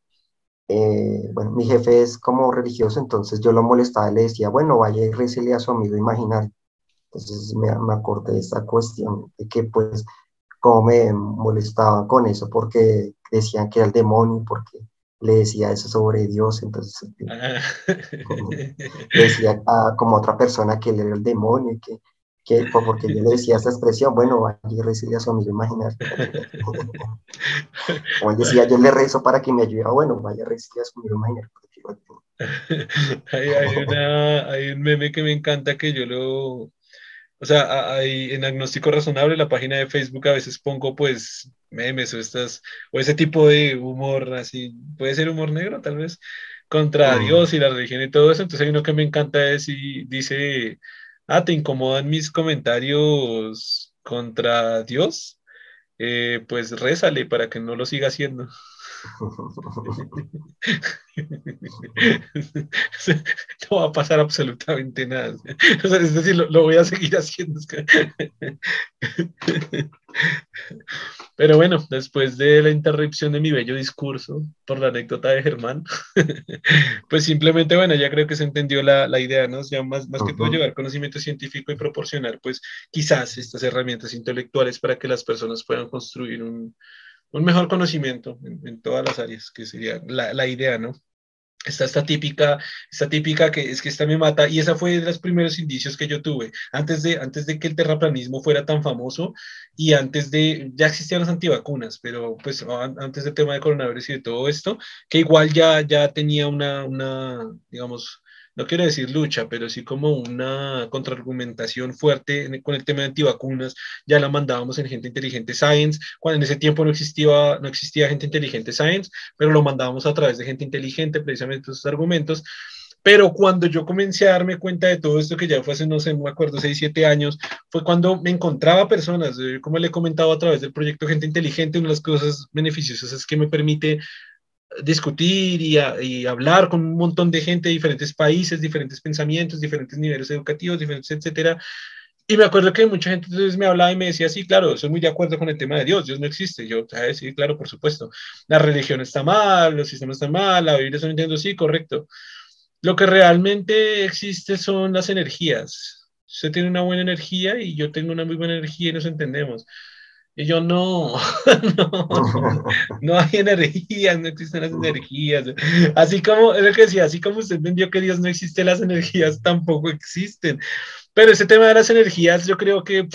S2: eh, bueno, mi jefe es como religioso, entonces yo lo molestaba y le decía, bueno, vaya y récele a su amigo imaginario. Entonces me, me acordé de esta cuestión, de que pues cómo me molestaba con eso, porque decían que era el demonio, porque le decía eso sobre Dios, entonces le decía a, como otra persona que él era el demonio y que, que porque yo le decía esta expresión, bueno, allí recibía su amigo imaginario. [laughs] Como él decía, yo le rezo para que me ayude, bueno, vaya, recibir a su amigo imaginario. [laughs]
S1: hay, hay, una, hay un meme que me encanta que yo lo, o sea, hay, en Agnóstico Razonable, la página de Facebook, a veces pongo pues memes o estas, o ese tipo de humor así, puede ser humor negro tal vez, contra Dios y la religión y todo eso. Entonces hay uno que me encanta es y dice, ah, ¿te incomodan mis comentarios contra Dios? Eh, pues rézale para que no lo siga haciendo. [laughs] no va a pasar absolutamente nada. es decir, lo, voy a seguir haciendo. [laughs] Pero bueno, después de la interrupción de mi bello discurso por la anécdota de Germán, [laughs] pues simplemente, bueno, ya creo que se entendió la, la idea, ¿no? Ya más, más que todo llevar conocimiento científico y proporcionar, pues quizás estas herramientas intelectuales para que las personas puedan construir un, un mejor conocimiento en, todas las áreas, que sería la, la idea, ¿no? Está esta típica, esta típica que es que esta me mata, y esa fue de los primeros indicios que yo tuve, antes de, antes de que el terraplanismo fuera tan famoso y antes de, ya existían las antivacunas, pero pues antes del tema de coronavirus y de todo esto, que igual ya, ya tenía una, una digamos, no quiero decir lucha, pero sí como una contraargumentación fuerte con el tema de antivacunas. Ya la mandábamos en Gente Inteligente Science, cuando en ese tiempo no existía, no existía Gente Inteligente Science, pero lo mandábamos a través de Gente Inteligente, precisamente esos argumentos. Pero cuando yo comencé a darme cuenta de todo esto, que ya fue hace, no sé, me acuerdo, 6, 7 años, fue cuando me encontraba personas, eh, como le he comentado a través del proyecto Gente Inteligente, una de las cosas beneficiosas es que me permite discutir y, hablar con un montón de gente de diferentes países, diferentes pensamientos, diferentes niveles educativos, diferentes, etcétera. Y me acuerdo que mucha gente entonces me hablaba y me decía, sí, claro, soy muy de acuerdo con el tema de Dios, Dios no existe. Yo, ¿sabes? sí, claro, por supuesto. La religión está mal, los sistemas están mal, la Biblia está mintiendo, sí, correcto. Lo que realmente existe son las energías. Usted tiene una buena energía y yo tengo una muy buena energía y nos entendemos. Y yo, no, [laughs] no, [laughs] no hay energías, no existen las energías. Así como, es lo que decía, así como usted entendió que Dios no existe, las energías tampoco existen. Pero ese tema de las energías, yo creo que,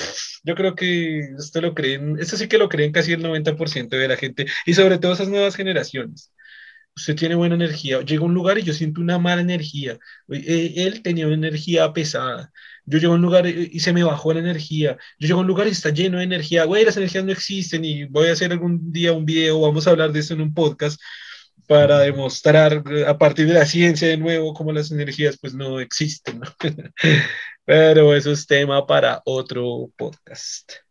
S1: yo creo que esto lo creen, esto sí que lo creen casi el 90% de la gente, y sobre todo esas nuevas generaciones. Usted tiene buena energía, llega a un lugar y yo siento una mala energía. Eh, él tenía una energía pesada yo llego a un lugar y se me bajó la energía. Yo llego a un lugar y está lleno de energía. Güey, las energías no existen y voy a hacer algún día un video, vamos a hablar de eso en un podcast para demostrar a partir de la ciencia de nuevo cómo las energías pues no existen. [laughs] Pero eso es tema para otro podcast.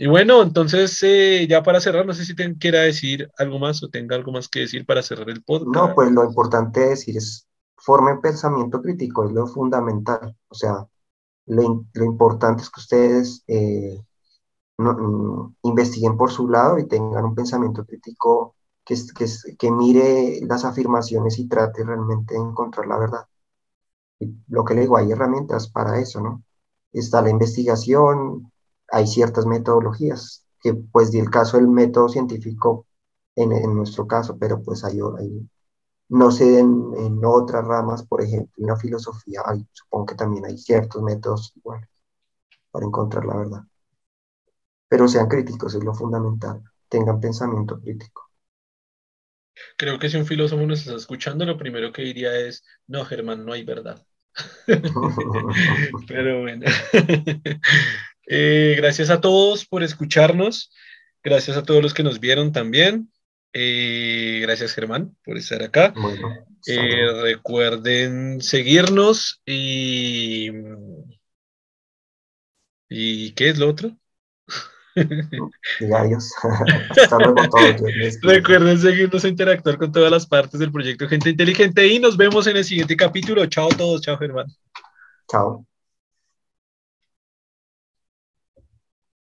S1: Y bueno, entonces eh, ya para cerrar, no sé si quiera decir algo más o tenga algo más que decir para cerrar el podcast.
S2: No, pues lo importante decir es formen pensamiento crítico, es lo fundamental. O sea, lo, lo importante es que ustedes eh, no, mm, investiguen por su lado y tengan un pensamiento crítico que, que, que mire las afirmaciones y trate realmente de encontrar la verdad. Y lo que le digo, hay herramientas para eso, ¿no? Está la investigación, hay ciertas metodologías, que pues di el caso del método científico en, en nuestro caso, pero pues hay, hay no sé en, en, otras ramas, por ejemplo, en la filosofía, hay, supongo que también hay ciertos métodos iguales para encontrar la verdad. Pero sean críticos, es lo fundamental, tengan pensamiento crítico.
S1: Creo que si un filósofo nos está escuchando, lo primero que diría es, no, Germán, no hay verdad. [laughs] [laughs] Pero bueno. [laughs] Eh, gracias a todos por escucharnos. Gracias a todos los que nos vieron también. Eh, gracias Germán por estar acá. Eh, recuerden seguirnos y... ¿Y qué es lo otro? [laughs] Recuerden seguirnos e interactuar con todas las partes del proyecto Gente Inteligente y nos vemos en el siguiente capítulo. Chao a todos, chao Germán.
S2: Chao.